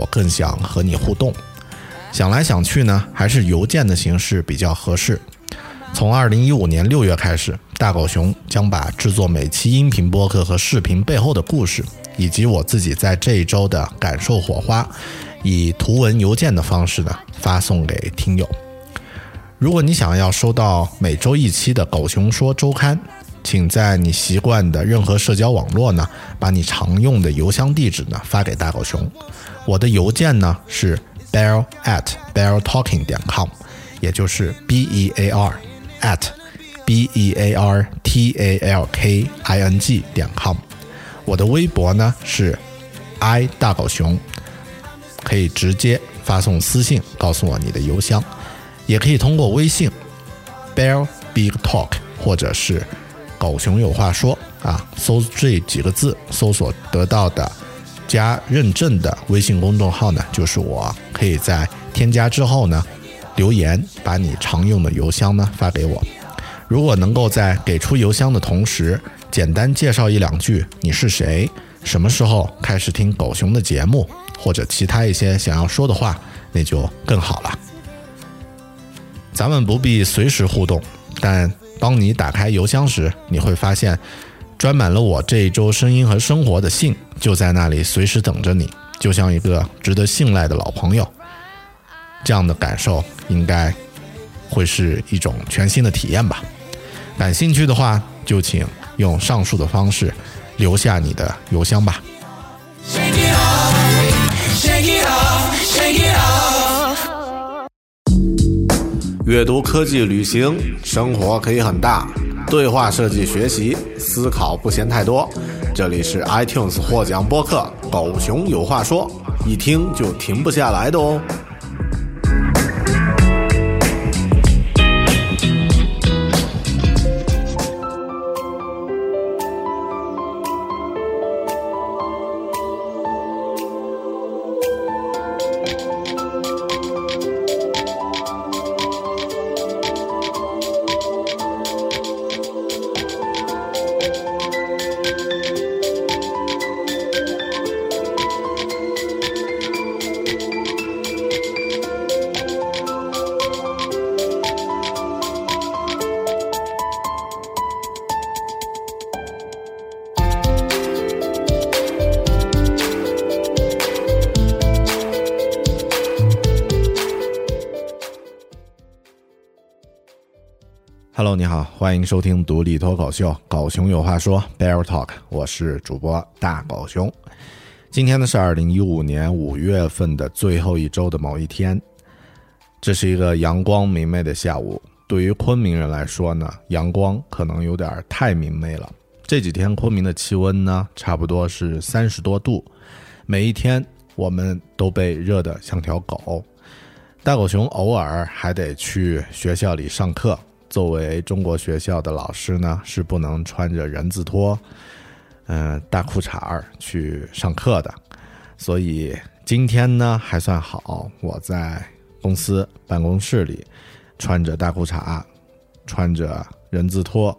我更想和你互动。想来想去呢，还是邮件的形式比较合适。从二零一五年六月开始，大狗熊将把制作每期音频播客和视频背后的故事，以及我自己在这一周的感受火花，以图文邮件的方式呢发送给听友。如果你想要收到每周一期的《狗熊说周刊》，请在你习惯的任何社交网络呢，把你常用的邮箱地址呢发给大狗熊。我的邮件呢是 bear at beartalking 点 com，也就是 b e a r at b e a r t a l k i n g 点 com。我的微博呢是 i 大狗熊，可以直接发送私信告诉我你的邮箱，也可以通过微信 bear big talk 或者是狗熊有话说啊，搜这几个字搜索得到的。加认证的微信公众号呢，就是我可以在添加之后呢，留言把你常用的邮箱呢发给我。如果能够在给出邮箱的同时，简单介绍一两句你是谁，什么时候开始听狗熊的节目，或者其他一些想要说的话，那就更好了。咱们不必随时互动，但当你打开邮箱时，你会发现。装满了我这一周声音和生活的信，就在那里随时等着你，就像一个值得信赖的老朋友。这样的感受应该会是一种全新的体验吧。感兴趣的话，就请用上述的方式留下你的邮箱吧。阅读、科技、旅行，生活可以很大。对话设计学习，思考不嫌太多。这里是 iTunes 获奖播客《狗熊有话说》，一听就停不下来的哦。欢迎收听独立脱口秀《狗熊有话说》Bear Talk，我是主播大狗熊。今天呢是二零一五年五月份的最后一周的某一天，这是一个阳光明媚的下午。对于昆明人来说呢，阳光可能有点太明媚了。这几天昆明的气温呢，差不多是三十多度，每一天我们都被热得像条狗。大狗熊偶尔还得去学校里上课。作为中国学校的老师呢，是不能穿着人字拖、嗯大裤衩儿去上课的，所以今天呢还算好，我在公司办公室里，穿着大裤衩，穿着人字拖，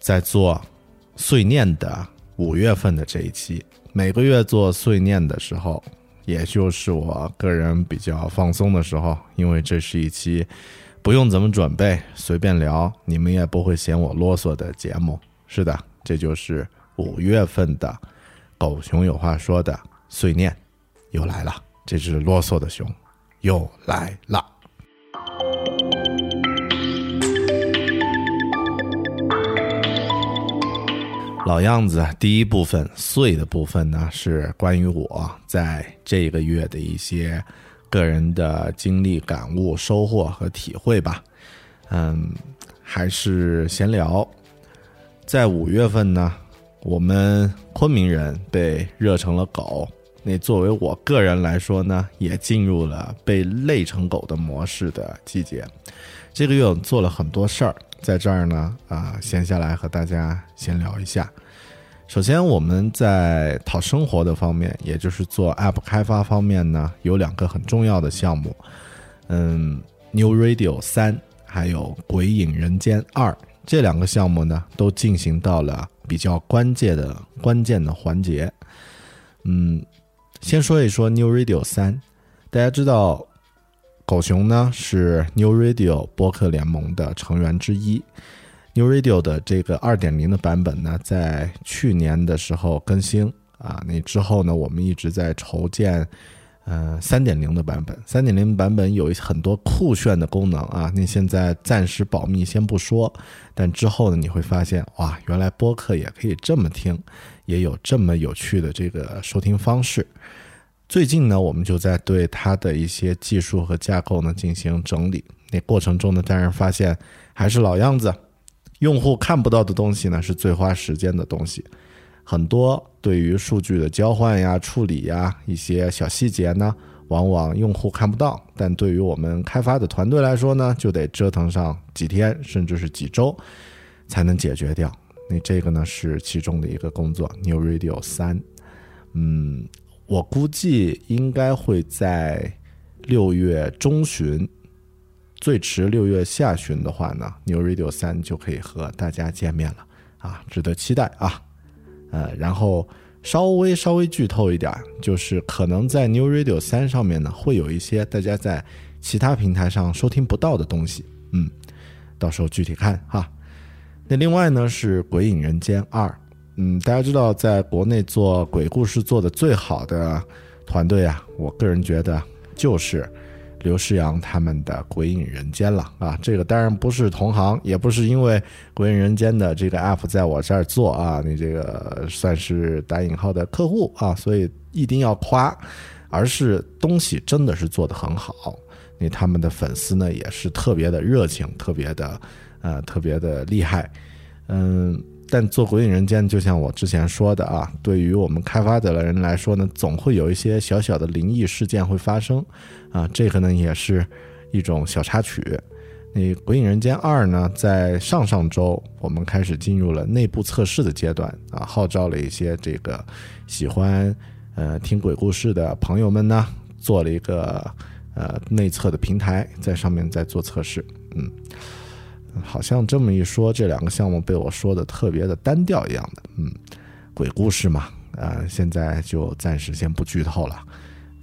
在做碎念的五月份的这一期。每个月做碎念的时候，也就是我个人比较放松的时候，因为这是一期不用怎么准备，随便聊，你们也不会嫌我啰嗦的节目。是的，这就是五月份的狗熊有话说的碎念。又来了，这只啰嗦的熊又来了。老样子，第一部分碎的部分呢，是关于我在这个月的一些个人的经历、感悟、收获和体会吧。嗯，还是闲聊。在五月份呢，我们昆明人被热成了狗。那作为我个人来说呢，也进入了被累成狗的模式的季节。这个月我做了很多事儿，在这儿呢，啊，闲下来和大家闲聊一下。首先，我们在讨生活的方面，也就是做 App 开发方面呢，有两个很重要的项目，嗯，New Radio 三还有鬼影人间二这两个项目呢，都进行到了比较关键的关键的环节，嗯。先说一说 New Radio 三，大家知道，狗熊呢是 New Radio 播客联盟的成员之一。New Radio 的这个二点零的版本呢，在去年的时候更新啊，那之后呢，我们一直在筹建，呃，三点零的版本。三点零版本有很多酷炫的功能啊，那现在暂时保密，先不说。但之后呢，你会发现，哇，原来播客也可以这么听。也有这么有趣的这个收听方式。最近呢，我们就在对它的一些技术和架构呢进行整理。那过程中呢，当然发现还是老样子，用户看不到的东西呢是最花时间的东西。很多对于数据的交换呀、处理呀一些小细节呢，往往用户看不到，但对于我们开发的团队来说呢，就得折腾上几天甚至是几周才能解决掉。那这个呢是其中的一个工作，New Radio 三，嗯，我估计应该会在六月中旬，最迟六月下旬的话呢，New Radio 三就可以和大家见面了啊，值得期待啊。呃，然后稍微稍微剧透一点，就是可能在 New Radio 三上面呢，会有一些大家在其他平台上收听不到的东西，嗯，到时候具体看哈。那另外呢是《鬼影人间二》，嗯，大家知道，在国内做鬼故事做的最好的团队啊，我个人觉得就是刘诗阳他们的《鬼影人间》了啊。这个当然不是同行，也不是因为《鬼影人间》的这个 app 在我这儿做啊，你这个算是打引号的客户啊，所以一定要夸，而是东西真的是做的很好，那他们的粉丝呢也是特别的热情，特别的。呃，特别的厉害，嗯，但做《鬼影人间》就像我之前说的啊，对于我们开发者的人来说呢，总会有一些小小的灵异事件会发生，啊，这个呢也是一种小插曲。那《鬼影人间二》呢，在上上周我们开始进入了内部测试的阶段啊，号召了一些这个喜欢呃听鬼故事的朋友们呢，做了一个呃内测的平台，在上面在做测试，嗯。好像这么一说，这两个项目被我说的特别的单调一样的。嗯，鬼故事嘛，啊，现在就暂时先不剧透了。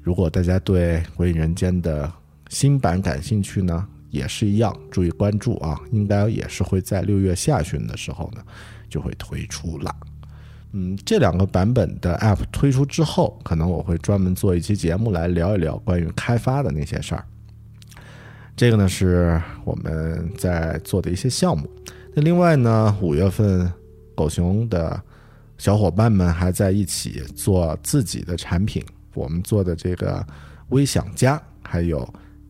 如果大家对《鬼影人间》的新版感兴趣呢，也是一样，注意关注啊，应该也是会在六月下旬的时候呢就会推出了。嗯，这两个版本的 App 推出之后，可能我会专门做一期节目来聊一聊关于开发的那些事儿。这个呢是我们在做的一些项目。那另外呢，五月份狗熊的小伙伴们还在一起做自己的产品。我们做的这个微享家还有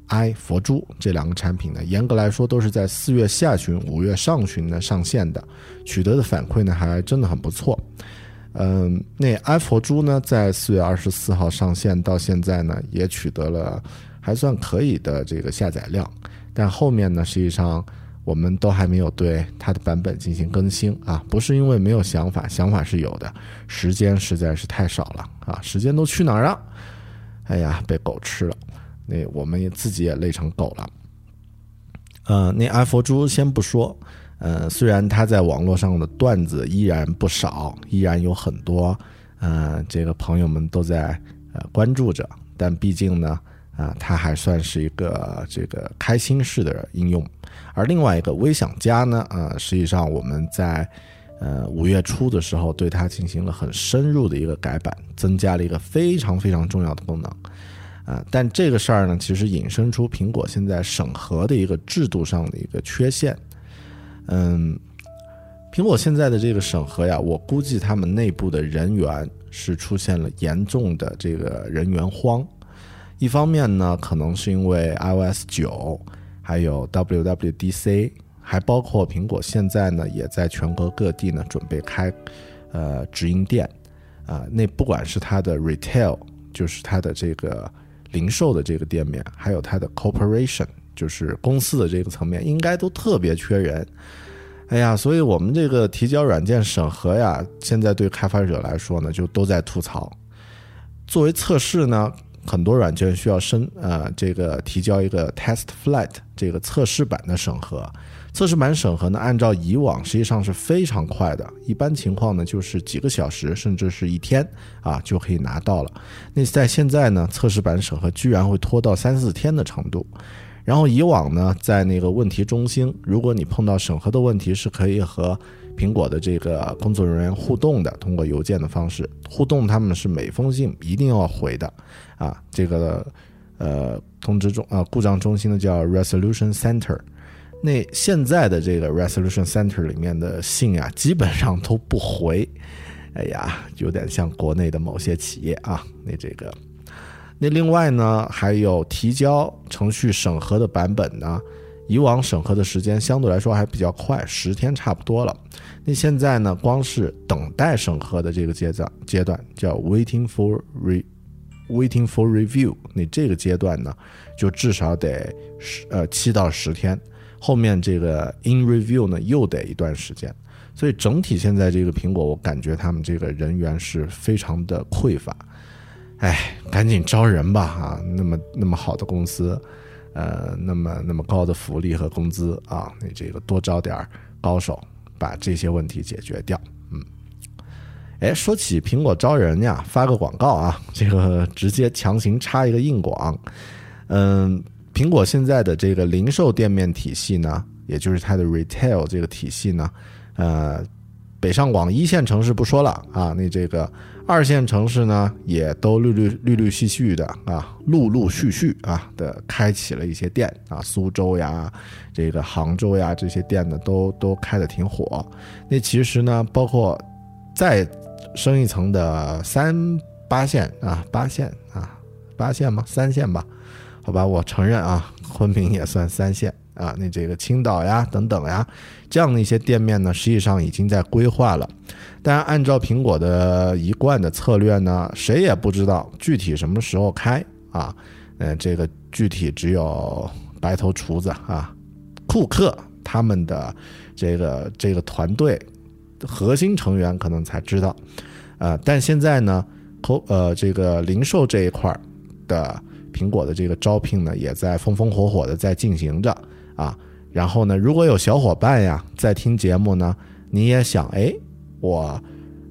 i 佛珠这两个产品呢，严格来说都是在四月下旬、五月上旬呢上线的，取得的反馈呢还真的很不错。嗯，那 i 佛珠呢，在四月二十四号上线到现在呢，也取得了。还算可以的这个下载量，但后面呢，实际上我们都还没有对它的版本进行更新啊，不是因为没有想法，想法是有的，时间实在是太少了啊，时间都去哪儿了？哎呀，被狗吃了，那我们也自己也累成狗了。呃，那阿佛珠先不说，呃，虽然他在网络上的段子依然不少，依然有很多，呃，这个朋友们都在呃关注着，但毕竟呢，啊，它还算是一个这个开心式的应用。而另外一个微想家呢，啊，实际上我们在呃五月初的时候对它进行了很深入的一个改版，增加了一个非常非常重要的功能。啊，但这个事儿呢，其实引申出苹果现在审核的一个制度上的一个缺陷。嗯，苹果现在的这个审核呀，我估计他们内部的人员是出现了严重的这个人员荒。一方面呢，可能是因为 iOS 九，还有 WWDC，还包括苹果现在呢，也在全国各地呢准备开呃直营店。啊，那不管是它的 retail，就是它的这个。零售的这个店面，还有它的 corporation，就是公司的这个层面，应该都特别缺人。哎呀，所以我们这个提交软件审核呀，现在对开发者来说呢，就都在吐槽。作为测试呢，很多软件需要申呃这个提交一个 test flight 这个测试版的审核。测试版审核呢，按照以往实际上是非常快的，一般情况呢就是几个小时，甚至是一天啊就可以拿到了。那在现在呢，测试版审核居然会拖到三四天的程度。然后以往呢，在那个问题中心，如果你碰到审核的问题，是可以和苹果的这个工作人员互动的，通过邮件的方式互动，他们是每封信一定要回的啊。这个呃通知中啊故障中心呢叫 Resolution Center。那现在的这个 Resolution Center 里面的信啊，基本上都不回，哎呀，有点像国内的某些企业啊。那这个，那另外呢，还有提交程序审核的版本呢，以往审核的时间相对来说还比较快，十天差不多了。那现在呢，光是等待审核的这个阶段阶段叫 Waiting for re Waiting for review，那这个阶段呢，就至少得十呃七到十天。后面这个 in review 呢，又得一段时间，所以整体现在这个苹果，我感觉他们这个人员是非常的匮乏。哎，赶紧招人吧啊！那么那么好的公司，呃，那么那么高的福利和工资啊，你这个多招点高手，把这些问题解决掉。嗯，哎，说起苹果招人呀，发个广告啊，这个直接强行插一个硬广，嗯。苹果现在的这个零售店面体系呢，也就是它的 retail 这个体系呢，呃，北上广一线城市不说了啊，那这个二线城市呢，也都陆陆陆陆续续的啊，陆陆续续啊的开启了一些店啊，苏州呀，这个杭州呀，这些店呢都都开的挺火。那其实呢，包括再升一层的三八线啊，八线啊，八线吗？三线吧。好吧，我承认啊，昆明也算三线啊。那这个青岛呀，等等呀，这样的一些店面呢，实际上已经在规划了。但按照苹果的一贯的策略呢，谁也不知道具体什么时候开啊。嗯，这个具体只有白头厨子啊，库克他们的这个这个团队核心成员可能才知道。呃，但现在呢，口呃这个零售这一块的。苹果的这个招聘呢，也在风风火火的在进行着啊。然后呢，如果有小伙伴呀在听节目呢，你也想哎，我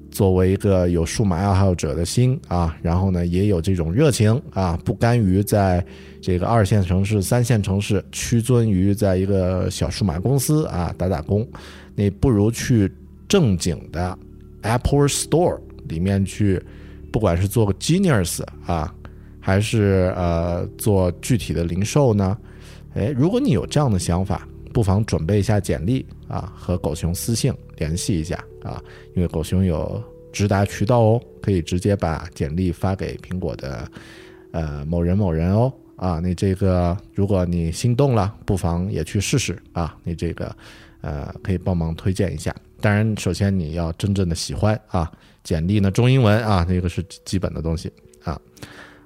作为一个有数码爱好者的心啊，然后呢也有这种热情啊，不甘于在这个二线城市、三线城市屈尊于在一个小数码公司啊打打工，你不如去正经的 Apple Store 里面去，不管是做个 Genius 啊。还是呃做具体的零售呢？哎，如果你有这样的想法，不妨准备一下简历啊，和狗熊私信联系一下啊，因为狗熊有直达渠道哦，可以直接把简历发给苹果的呃某人某人哦啊，你这个如果你心动了，不妨也去试试啊，你这个呃可以帮忙推荐一下。当然，首先你要真正的喜欢啊，简历呢中英文啊，那个是基本的东西啊。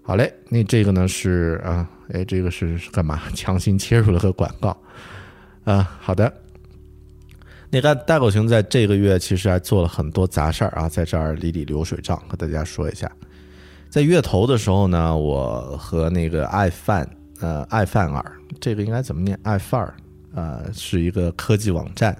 好嘞，那这个呢是啊，哎，这个是是干嘛？强行切入了个广告啊。好的，那个大狗熊在这个月其实还做了很多杂事儿啊，在这儿理理流水账，和大家说一下。在月头的时候呢，我和那个爱范呃爱范儿，这个应该怎么念？爱范儿，呃，是一个科技网站，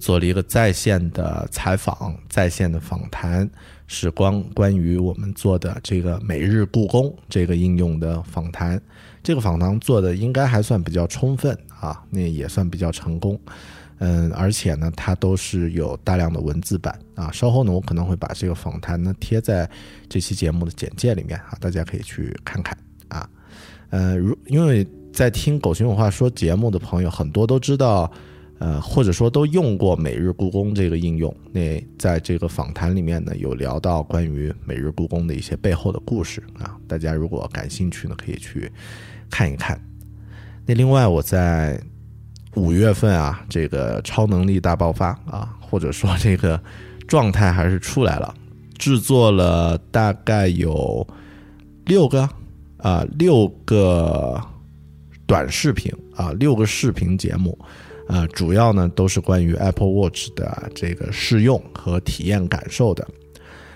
做了一个在线的采访、在线的访谈，是关关于我们做的这个每日故宫这个应用的访谈。这个访谈做的应该还算比较充分啊，那也算比较成功。嗯，而且呢，它都是有大量的文字版啊。稍后呢，我可能会把这个访谈呢贴在这期节目的简介里面啊，大家可以去看看啊。呃，如因为在听《狗熊有话说》节目的朋友很多都知道，呃，或者说都用过每日故宫这个应用。那在这个访谈里面呢，有聊到关于每日故宫的一些背后的故事啊。大家如果感兴趣呢，可以去看一看。那另外我在。五月份啊，这个超能力大爆发啊，或者说这个状态还是出来了，制作了大概有六个啊六个短视频啊六个视频节目啊，主要呢都是关于 Apple Watch 的这个试用和体验感受的。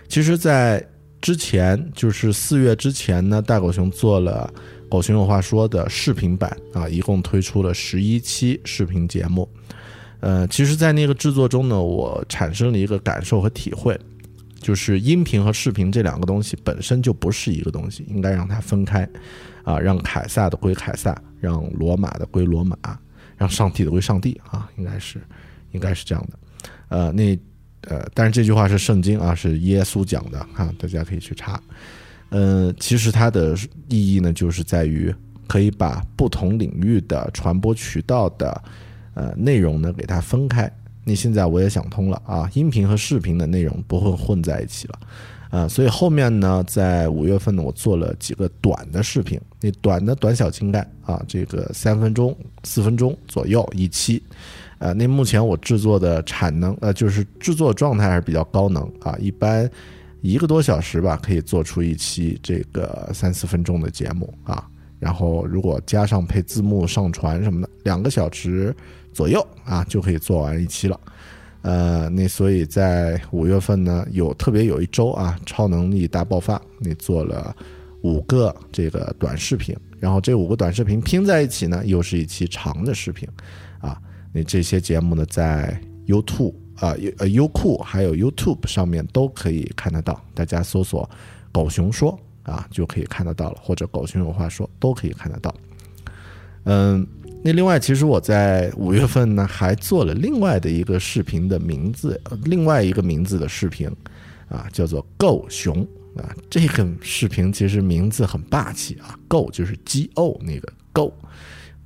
其实，在之前就是四月之前呢，大狗熊做了。狗熊有话说的视频版啊，一共推出了十一期视频节目。呃，其实，在那个制作中呢，我产生了一个感受和体会，就是音频和视频这两个东西本身就不是一个东西，应该让它分开。啊，让凯撒的归凯撒，让罗马的归罗马，让上帝的归上帝啊，应该是，应该是这样的。呃，那呃，但是这句话是圣经啊，是耶稣讲的啊，大家可以去查。嗯，其实它的意义呢，就是在于可以把不同领域的传播渠道的呃内容呢给它分开。那现在我也想通了啊，音频和视频的内容不会混在一起了，啊，所以后面呢，在五月份呢，我做了几个短的视频，那短的短小精干啊，这个三分钟、四分钟左右一期，呃，那目前我制作的产能呃，就是制作状态还是比较高能啊，一般。一个多小时吧，可以做出一期这个三四分钟的节目啊。然后如果加上配字幕、上传什么的，两个小时左右啊，就可以做完一期了。呃，那所以在五月份呢，有特别有一周啊，超能力大爆发，你做了五个这个短视频，然后这五个短视频拼在一起呢，又是一期长的视频啊。那这些节目呢，在 YouTube。啊，呃优酷还有 YouTube 上面都可以看得到，大家搜索“狗熊说”啊就可以看得到了，或者“狗熊有话说”都可以看得到。嗯，那另外，其实我在五月份呢还做了另外的一个视频的名字，另外一个名字的视频啊，叫做“够熊”啊。这个视频其实名字很霸气啊，“够”就是 G O 那个“够”，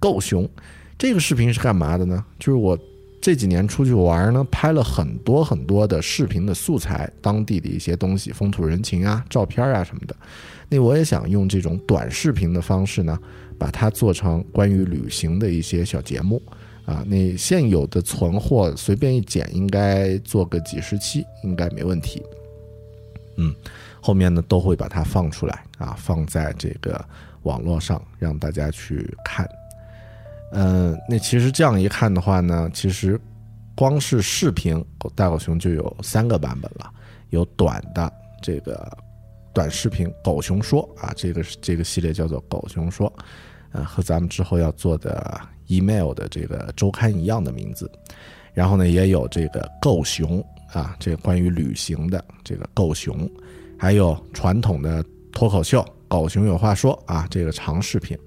够熊。这个视频是干嘛的呢？就是我。这几年出去玩呢，拍了很多很多的视频的素材，当地的一些东西，风土人情啊、照片啊什么的。那我也想用这种短视频的方式呢，把它做成关于旅行的一些小节目啊。那现有的存货随便一剪，应该做个几十期，应该没问题。嗯，后面呢都会把它放出来啊，放在这个网络上让大家去看。嗯，那其实这样一看的话呢，其实光是视频大狗熊就有三个版本了，有短的这个短视频狗熊说啊，这个是这个系列叫做狗熊说，呃，和咱们之后要做的 email 的这个周刊一样的名字。然后呢，也有这个狗熊啊，这个关于旅行的这个狗熊，还有传统的脱口秀狗熊有话说啊，这个长视频。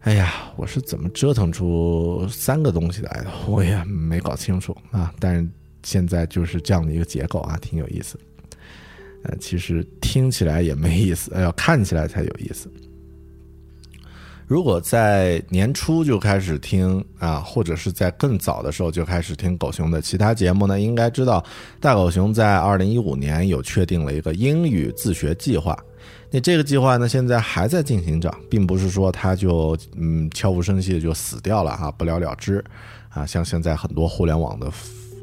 哎呀，我是怎么折腾出三个东西来的？我也没搞清楚啊。但是现在就是这样的一个结构啊，挺有意思。呃，其实听起来也没意思，要看起来才有意思。如果在年初就开始听啊，或者是在更早的时候就开始听狗熊的其他节目呢，应该知道大狗熊在二零一五年有确定了一个英语自学计划。那这个计划呢，现在还在进行着，并不是说它就嗯悄无声息的就死掉了啊，不了了之啊。像现在很多互联网的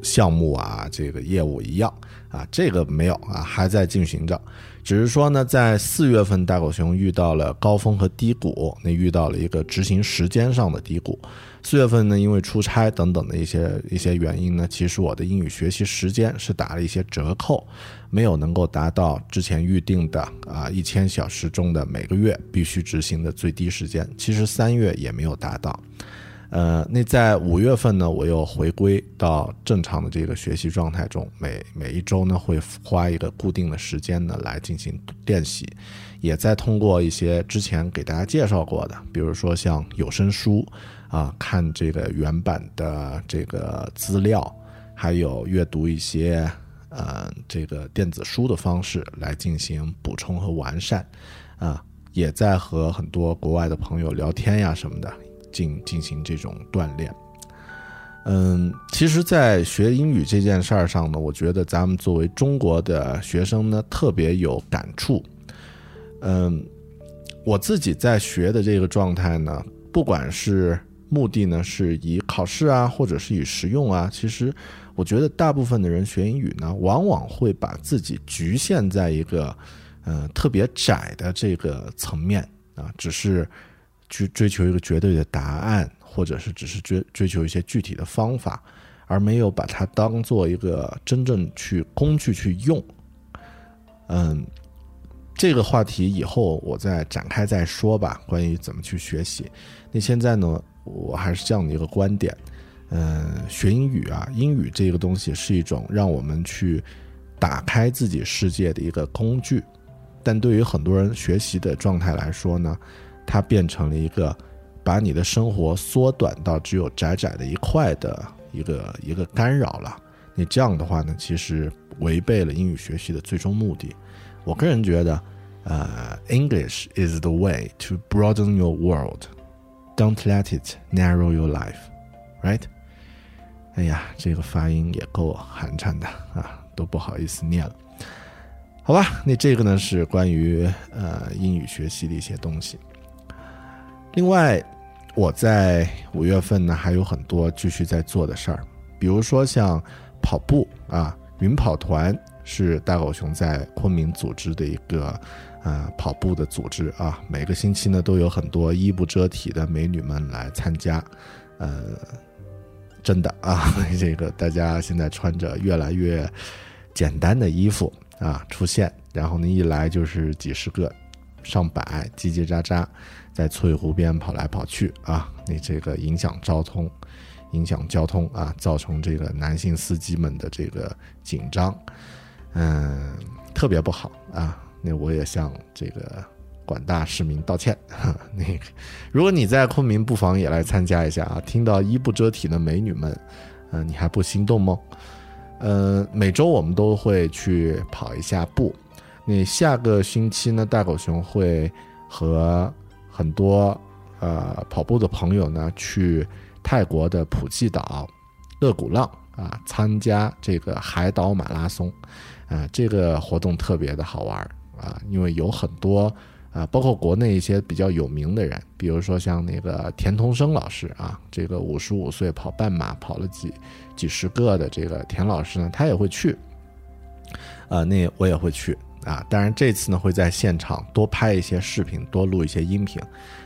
项目啊，这个业务一样啊，这个没有啊，还在进行着。只是说呢，在四月份，大狗熊遇到了高峰和低谷，那遇到了一个执行时间上的低谷。四月份呢，因为出差等等的一些一些原因呢，其实我的英语学习时间是打了一些折扣，没有能够达到之前预定的啊一千小时中的每个月必须执行的最低时间。其实三月也没有达到。呃，那在五月份呢，我又回归到正常的这个学习状态中，每每一周呢会花一个固定的时间呢来进行练习，也在通过一些之前给大家介绍过的，比如说像有声书啊，看这个原版的这个资料，还有阅读一些呃这个电子书的方式来进行补充和完善，啊，也在和很多国外的朋友聊天呀什么的。进进行这种锻炼，嗯，其实，在学英语这件事儿上呢，我觉得咱们作为中国的学生呢，特别有感触。嗯，我自己在学的这个状态呢，不管是目的呢是以考试啊，或者是以实用啊，其实我觉得大部分的人学英语呢，往往会把自己局限在一个嗯特别窄的这个层面啊，只是。去追求一个绝对的答案，或者是只是追追求一些具体的方法，而没有把它当做一个真正去工具去用。嗯，这个话题以后我再展开再说吧。关于怎么去学习，那现在呢，我还是这样的一个观点。嗯，学英语啊，英语这个东西是一种让我们去打开自己世界的一个工具，但对于很多人学习的状态来说呢？它变成了一个把你的生活缩短到只有窄窄的一块的一个一个干扰了。你这样的话呢，其实违背了英语学习的最终目的。我个人觉得，呃，English is the way to broaden your world. Don't let it narrow your life, right? 哎呀，这个发音也够寒碜的啊，都不好意思念了。好吧，那这个呢是关于呃英语学习的一些东西。另外，我在五月份呢还有很多继续在做的事儿，比如说像跑步啊，云跑团是大狗熊在昆明组织的一个呃跑步的组织啊，每个星期呢都有很多衣不遮体的美女们来参加，呃，真的啊，这个大家现在穿着越来越简单的衣服啊出现，然后呢一来就是几十个、上百，叽叽喳喳。在翠湖边跑来跑去啊，你这个影响交通，影响交通啊，造成这个男性司机们的这个紧张，嗯，特别不好啊。那我也向这个广大市民道歉。那个，如果你在昆明，不妨也来参加一下啊。听到衣不遮体的美女们，嗯，你还不心动吗？呃，每周我们都会去跑一下步。那下个星期呢，大狗熊会和很多呃跑步的朋友呢，去泰国的普吉岛、乐古浪啊，参加这个海岛马拉松，啊，这个活动特别的好玩啊，因为有很多啊，包括国内一些比较有名的人，比如说像那个田同生老师啊，这个五十五岁跑半马跑了几几十个的这个田老师呢，他也会去，啊，那我也会去。啊，当然这次呢会在现场多拍一些视频，多录一些音频，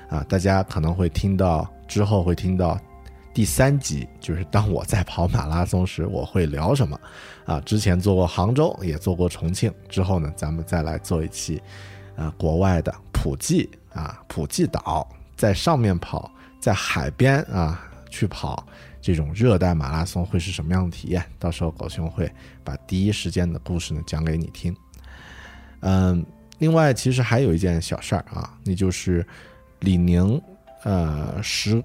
啊，大家可能会听到之后会听到第三集，就是当我在跑马拉松时我会聊什么，啊，之前做过杭州，也做过重庆，之后呢咱们再来做一期，啊，国外的普吉啊，普吉岛在上面跑，在海边啊去跑这种热带马拉松会是什么样的体验？到时候狗熊会把第一时间的故事呢讲给你听。嗯，另外其实还有一件小事儿啊，那就是李宁呃十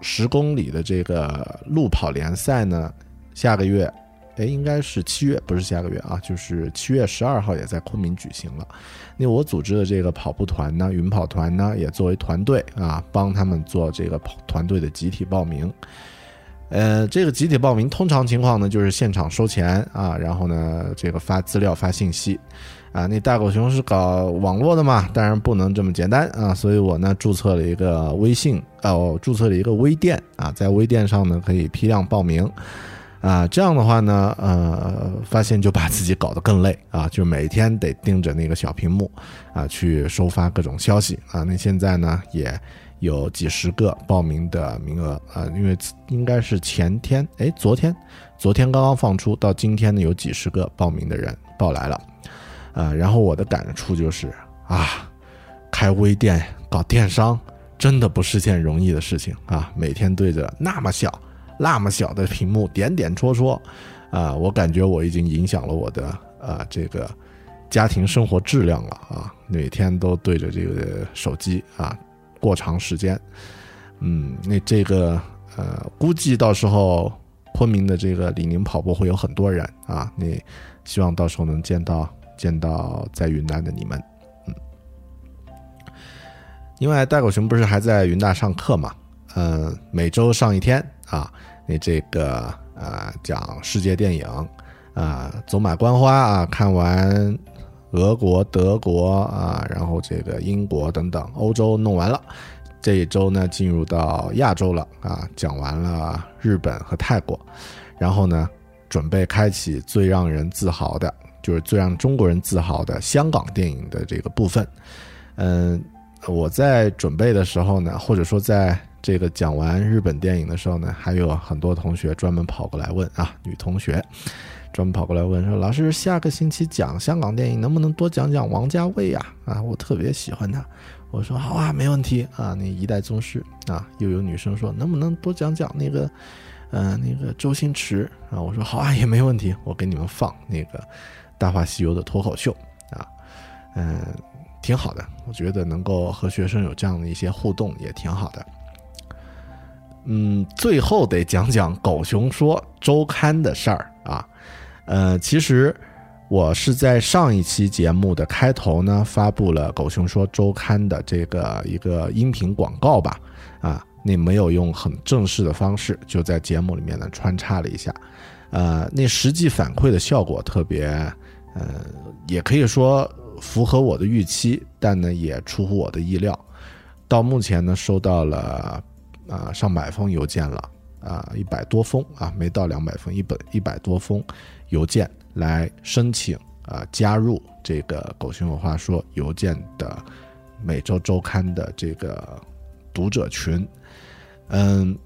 十公里的这个路跑联赛呢，下个月，哎，应该是七月，不是下个月啊，就是七月十二号也在昆明举行了。那我组织的这个跑步团呢，云跑团呢，也作为团队啊，帮他们做这个跑团队的集体报名。呃，这个集体报名通常情况呢，就是现场收钱啊，然后呢，这个发资料发信息。啊，那大狗熊是搞网络的嘛，当然不能这么简单啊，所以我呢注册了一个微信，哦，注册了一个微店啊，在微店上呢可以批量报名，啊，这样的话呢，呃，发现就把自己搞得更累啊，就每天得盯着那个小屏幕啊，去收发各种消息啊。那现在呢，也有几十个报名的名额啊，因为应该是前天，哎，昨天，昨天刚刚放出，到今天呢，有几十个报名的人报来了，啊，然后我的感触就是啊，开微店搞电商真的不是件容易的事情啊，每天对着那么小。那么小的屏幕，点点戳戳，啊，我感觉我已经影响了我的啊这个家庭生活质量了啊，每天都对着这个手机啊过长时间，嗯，那这个呃，估计到时候昆明的这个李宁跑步会有很多人啊，你希望到时候能见到见到在云南的你们，嗯，因为戴狗熊不是还在云大上课嘛。嗯，每周上一天啊，你这个啊讲世界电影啊，走马观花啊，看完俄国、德国啊，然后这个英国等等欧洲弄完了，这一周呢进入到亚洲了啊，讲完了日本和泰国，然后呢准备开启最让人自豪的，就是最让中国人自豪的香港电影的这个部分。嗯，我在准备的时候呢，或者说在这个讲完日本电影的时候呢，还有很多同学专门跑过来问啊，女同学专门跑过来问说：“老师，下个星期讲香港电影，能不能多讲讲王家卫呀？啊，我特别喜欢他。”我说：“好啊，没问题啊。”那一代宗师啊，又有女生说：“能不能多讲讲那个，呃，那个周星驰啊？”我说：“好啊，也没问题，我给你们放那个《大话西游》的脱口秀啊，嗯，挺好的。我觉得能够和学生有这样的一些互动也挺好的。”嗯，最后得讲讲《狗熊说周刊》的事儿啊。呃，其实我是在上一期节目的开头呢，发布了《狗熊说周刊》的这个一个音频广告吧。啊，那没有用很正式的方式，就在节目里面呢穿插了一下。呃，那实际反馈的效果特别，呃，也可以说符合我的预期，但呢也出乎我的意料。到目前呢，收到了。啊，上百封邮件了啊，一百多封啊，没到两百封，一本一百多封邮件来申请啊，加入这个“狗熊有话说”邮件的每周周刊的这个读者群。嗯，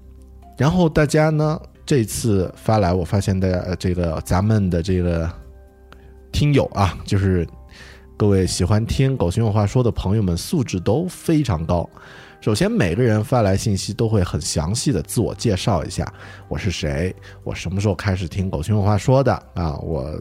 然后大家呢，这次发来，我发现的这个咱们的这个听友啊，就是各位喜欢听“狗熊有话说”的朋友们，素质都非常高。首先，每个人发来信息都会很详细的自我介绍一下，我是谁，我什么时候开始听狗熊有话说的啊？我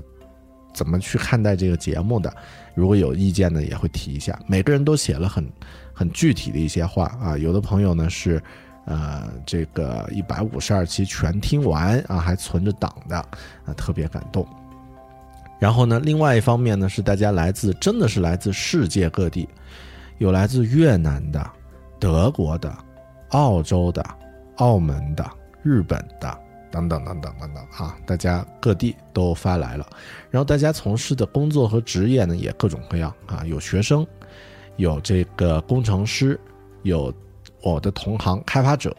怎么去看待这个节目的？如果有意见呢，也会提一下。每个人都写了很很具体的一些话啊。有的朋友呢是，呃，这个一百五十二期全听完啊，还存着档的啊，特别感动。然后呢，另外一方面呢，是大家来自真的是来自世界各地，有来自越南的。德国的、澳洲的、澳门的、日本的等等等等等等啊，大家各地都发来了。然后大家从事的工作和职业呢，也各种各样啊，有学生，有这个工程师，有我的同行开发者，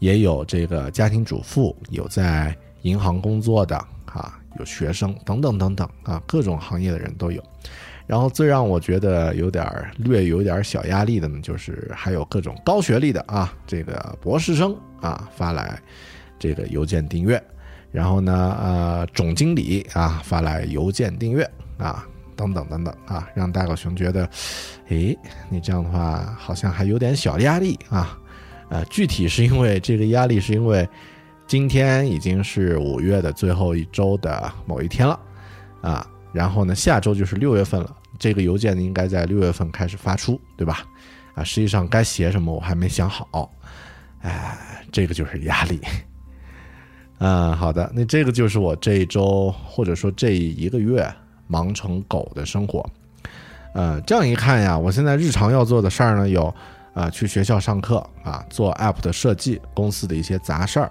也有这个家庭主妇，有在银行工作的啊，有学生等等等等啊，各种行业的人都有。然后最让我觉得有点略有点小压力的呢，就是还有各种高学历的啊，这个博士生啊发来这个邮件订阅，然后呢，呃，总经理啊发来邮件订阅啊，等等等等啊，让大狗熊觉得，诶，你这样的话好像还有点小压力啊，呃，具体是因为这个压力是因为今天已经是五月的最后一周的某一天了啊。然后呢，下周就是六月份了。这个邮件应该在六月份开始发出，对吧？啊，实际上该写什么我还没想好，哎，这个就是压力。嗯，好的，那这个就是我这一周或者说这一个月忙成狗的生活。呃，这样一看呀，我现在日常要做的事儿呢，有啊，去学校上课啊，做 App 的设计，公司的一些杂事儿，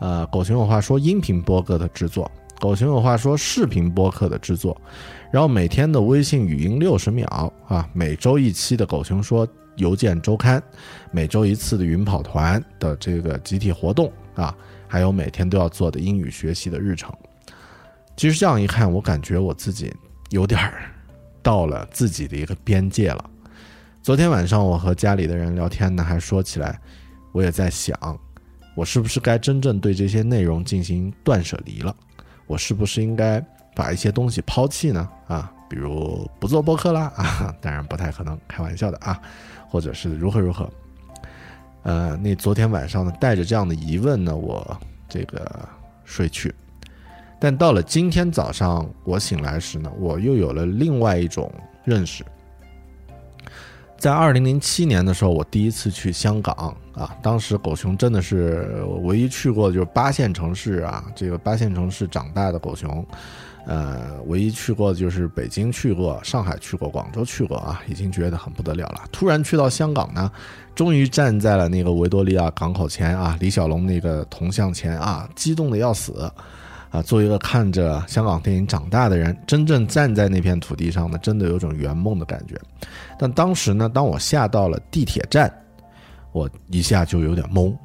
呃，狗熊有话说音频播客的制作。狗熊有话说，视频播客的制作，然后每天的微信语音六十秒啊，每周一期的狗熊说邮件周刊，每周一次的云跑团的这个集体活动啊，还有每天都要做的英语学习的日程。其实这样一看，我感觉我自己有点儿到了自己的一个边界了。昨天晚上我和家里的人聊天呢，还说起来，我也在想，我是不是该真正对这些内容进行断舍离了？我是不是应该把一些东西抛弃呢？啊，比如不做播客啦 啊，当然不太可能，开玩笑的啊，或者是如何如何。呃，那昨天晚上呢，带着这样的疑问呢，我这个睡去。但到了今天早上，我醒来时呢，我又有了另外一种认识。在二零零七年的时候，我第一次去香港啊，当时狗熊真的是唯一去过就是八线城市啊，这个八线城市长大的狗熊，呃，唯一去过就是北京去过，上海去过，广州去过啊，已经觉得很不得了了。突然去到香港呢，终于站在了那个维多利亚港口前啊，李小龙那个铜像前啊，激动的要死。啊，作为一个看着香港电影长大的人，真正站在那片土地上呢，真的有种圆梦的感觉。但当时呢，当我下到了地铁站，我一下就有点懵，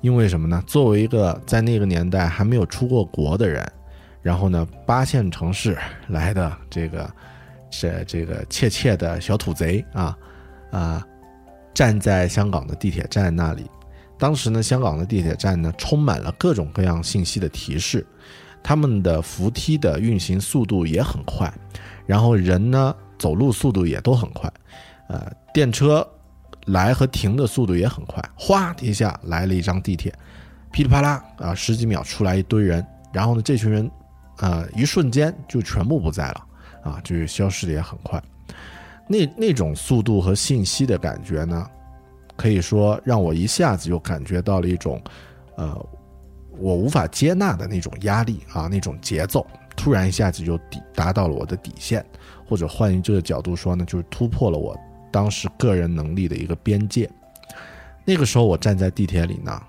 因为什么呢？作为一个在那个年代还没有出过国的人，然后呢，八线城市来的这个这这个怯怯的小土贼啊啊，站在香港的地铁站那里，当时呢，香港的地铁站呢，充满了各种各样信息的提示。他们的扶梯的运行速度也很快，然后人呢走路速度也都很快，呃，电车来和停的速度也很快，哗一下来了一张地铁，噼里啪啦啊，十几秒出来一堆人，然后呢，这群人，呃，一瞬间就全部不在了，啊，就是消失的也很快，那那种速度和信息的感觉呢，可以说让我一下子就感觉到了一种，呃。我无法接纳的那种压力啊，那种节奏，突然一下子就底达到了我的底线，或者换一这个角度说呢，就是突破了我当时个人能力的一个边界。那个时候我站在地铁里呢，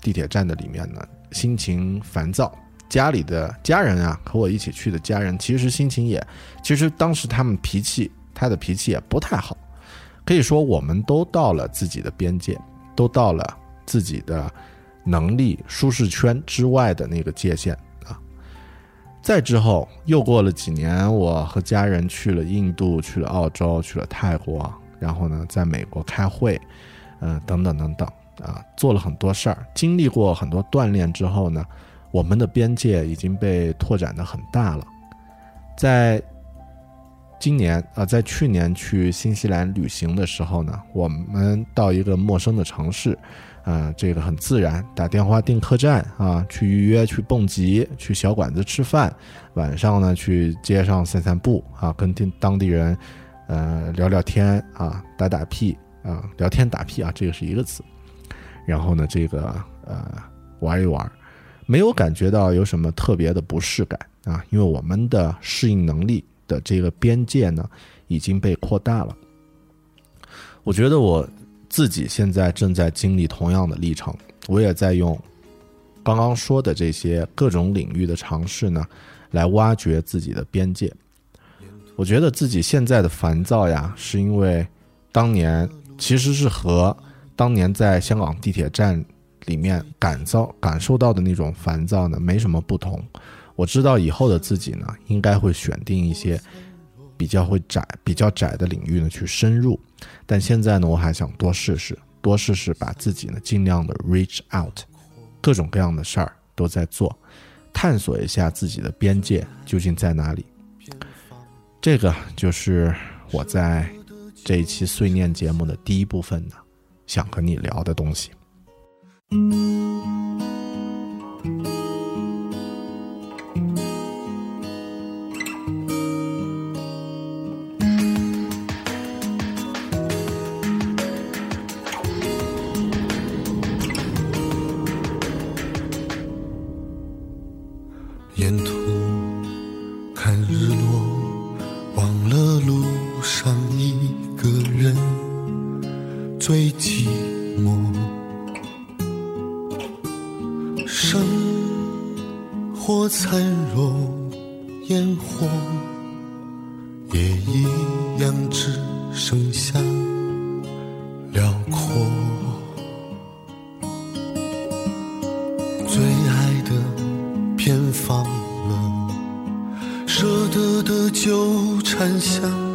地铁站的里面呢，心情烦躁。家里的家人啊，和我一起去的家人，其实心情也，其实当时他们脾气，他的脾气也不太好。可以说，我们都到了自己的边界，都到了自己的。能力舒适圈之外的那个界限啊，再之后又过了几年，我和家人去了印度，去了澳洲，去了泰国，然后呢，在美国开会，嗯，等等等等啊，做了很多事儿，经历过很多锻炼之后呢，我们的边界已经被拓展的很大了。在今年啊，在去年去新西兰旅行的时候呢，我们到一个陌生的城市。啊，这个很自然，打电话订客栈啊，去预约，去蹦极，去小馆子吃饭，晚上呢去街上散散步啊，跟当当地人，呃聊聊天啊，打打屁啊，聊天打屁啊，这个是一个词。然后呢，这个呃玩一玩，没有感觉到有什么特别的不适感啊，因为我们的适应能力的这个边界呢已经被扩大了。我觉得我。自己现在正在经历同样的历程，我也在用刚刚说的这些各种领域的尝试呢，来挖掘自己的边界。我觉得自己现在的烦躁呀，是因为当年其实是和当年在香港地铁站里面感遭感受到的那种烦躁呢没什么不同。我知道以后的自己呢，应该会选定一些。比较会窄、比较窄的领域呢，去深入。但现在呢，我还想多试试，多试试把自己呢尽量的 reach out，各种各样的事儿都在做，探索一下自己的边界究竟在哪里。这个就是我在这一期碎念节目的第一部分呢，想和你聊的东西。偏放了，舍得的纠缠相。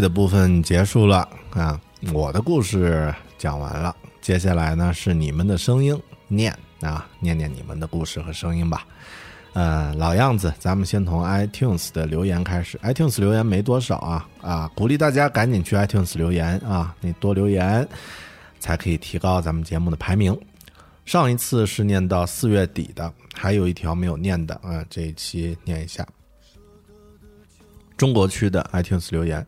的，部分结束了啊，我的故事讲完了，接下来呢是你们的声音念啊，念念你们的故事和声音吧。呃，老样子，咱们先从 iTunes 的留言开始。iTunes 留言没多少啊啊，鼓励大家赶紧去 iTunes 留言啊，你多留言才可以提高咱们节目的排名。上一次是念到四月底的，还有一条没有念的啊，这一期念一下。中国区的 iTunes 留言，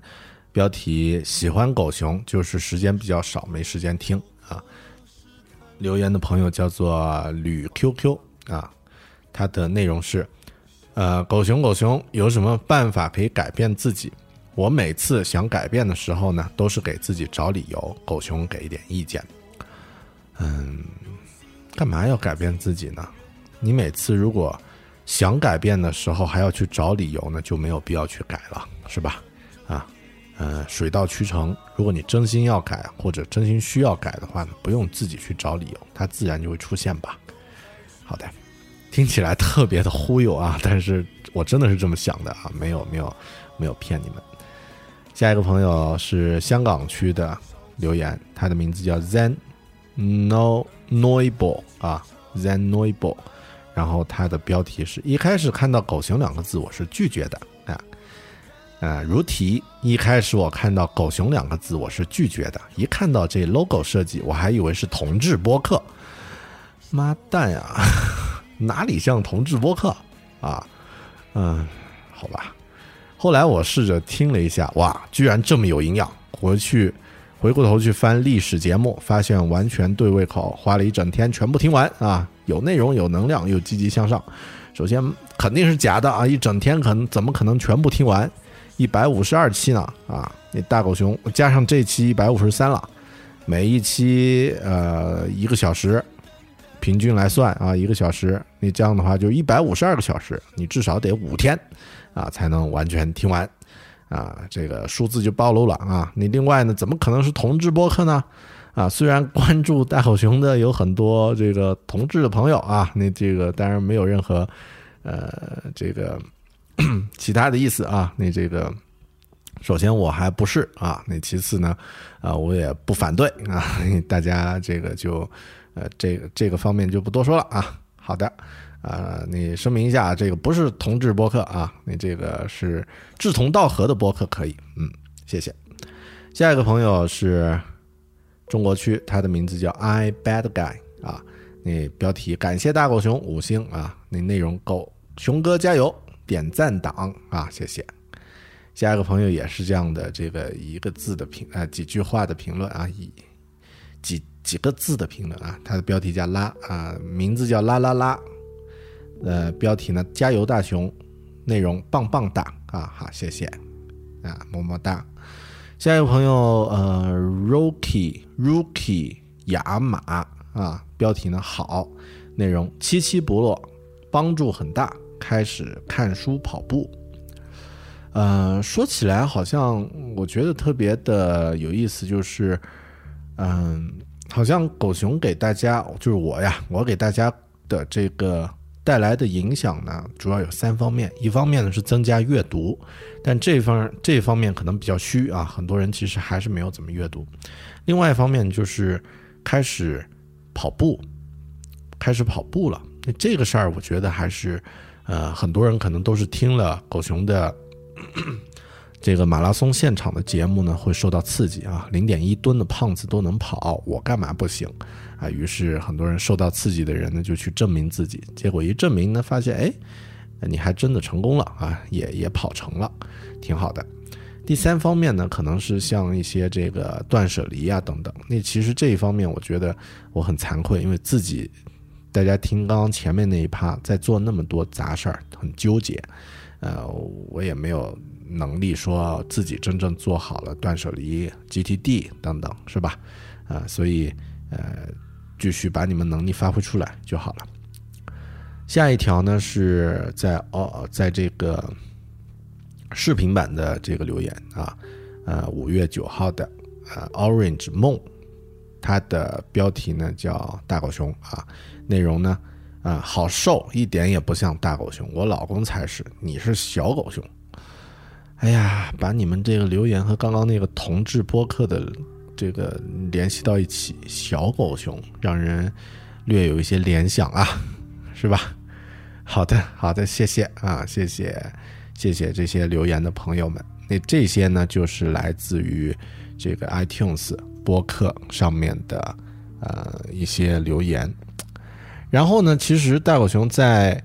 标题喜欢狗熊，就是时间比较少，没时间听啊。留言的朋友叫做吕 QQ 啊，他的内容是，呃，狗熊狗熊有什么办法可以改变自己？我每次想改变的时候呢，都是给自己找理由。狗熊给一点意见。嗯，干嘛要改变自己呢？你每次如果想改变的时候还要去找理由呢，就没有必要去改了，是吧？啊，呃，水到渠成。如果你真心要改或者真心需要改的话呢，不用自己去找理由，它自然就会出现吧。好的，听起来特别的忽悠啊，但是我真的是这么想的啊，没有没有没有骗你们。下一个朋友是香港区的留言，他的名字叫 Zen No Noibo 啊，Zen Noibo。然后他的标题是一开始看到“狗熊”两个字，我是拒绝的，呃，如题一开始我看到“狗熊”两个字，我是拒绝的。一看到这 logo 设计，我还以为是同志播客，妈蛋呀，哪里像同志播客啊？嗯，好吧。后来我试着听了一下，哇，居然这么有营养！回去回过头去翻历史节目，发现完全对胃口，花了一整天全部听完啊。有内容，有能量，又积极向上。首先肯定是假的啊！一整天可能怎么可能全部听完？一百五十二期呢啊！那大狗熊加上这期一百五十三了，每一期呃一个小时，平均来算啊一个小时，你这样的话就一百五十二个小时，你至少得五天啊才能完全听完啊！这个数字就暴露了啊！你另外呢，怎么可能是同志播客呢？啊，虽然关注大狗熊的有很多这个同志的朋友啊，那这个当然没有任何呃这个 其他的意思啊。那这个首先我还不是啊，那其次呢，啊我也不反对啊。大家这个就呃这个这个方面就不多说了啊。好的，啊你声明一下，这个不是同志播客啊，你这个是志同道合的播客可以，嗯，谢谢。下一个朋友是。中国区，他的名字叫 I Bad Guy 啊，那标题感谢大狗熊五星啊，那内容狗熊哥加油，点赞党啊，谢谢。下一个朋友也是这样的，这个一个字的评啊，几句话的评论啊，一几几个字的评论啊，他的标题叫拉啊，名字叫啦啦啦，呃，标题呢加油大熊，内容棒棒哒啊，好谢谢啊，么么哒。下一个朋友，呃，Rocky Rookie 雅马啊，标题呢好，内容七七不落，帮助很大，开始看书跑步。呃，说起来好像我觉得特别的有意思，就是，嗯，好像狗熊给大家，就是我呀，我给大家的这个带来的影响呢，主要有三方面。一方面呢是增加阅读，但这方这方面可能比较虚啊，很多人其实还是没有怎么阅读。另外一方面就是开始跑步，开始跑步了。那这个事儿，我觉得还是，呃，很多人可能都是听了狗熊的 这个马拉松现场的节目呢，会受到刺激啊。零点一吨的胖子都能跑，我干嘛不行啊？于是很多人受到刺激的人呢，就去证明自己。结果一证明呢，发现哎，你还真的成功了啊，也也跑成了，挺好的。第三方面呢，可能是像一些这个断舍离啊等等。那其实这一方面，我觉得我很惭愧，因为自己。大家听刚刚前面那一趴，在做那么多杂事儿，很纠结，呃，我也没有能力说自己真正做好了断舍离、GTD 等等，是吧？啊，所以呃，继续把你们能力发挥出来就好了。下一条呢是在哦，在这个视频版的这个留言啊，呃，五月九号的呃 Orange 梦，它的标题呢叫大狗熊啊。内容呢？啊，好瘦，一点也不像大狗熊，我老公才是，你是小狗熊。哎呀，把你们这个留言和刚刚那个同志播客的这个联系到一起，小狗熊让人略有一些联想啊，是吧？好的，好的，谢谢啊，谢谢，谢谢这些留言的朋友们。那这些呢，就是来自于这个 iTunes 播客上面的呃一些留言。然后呢，其实大狗熊在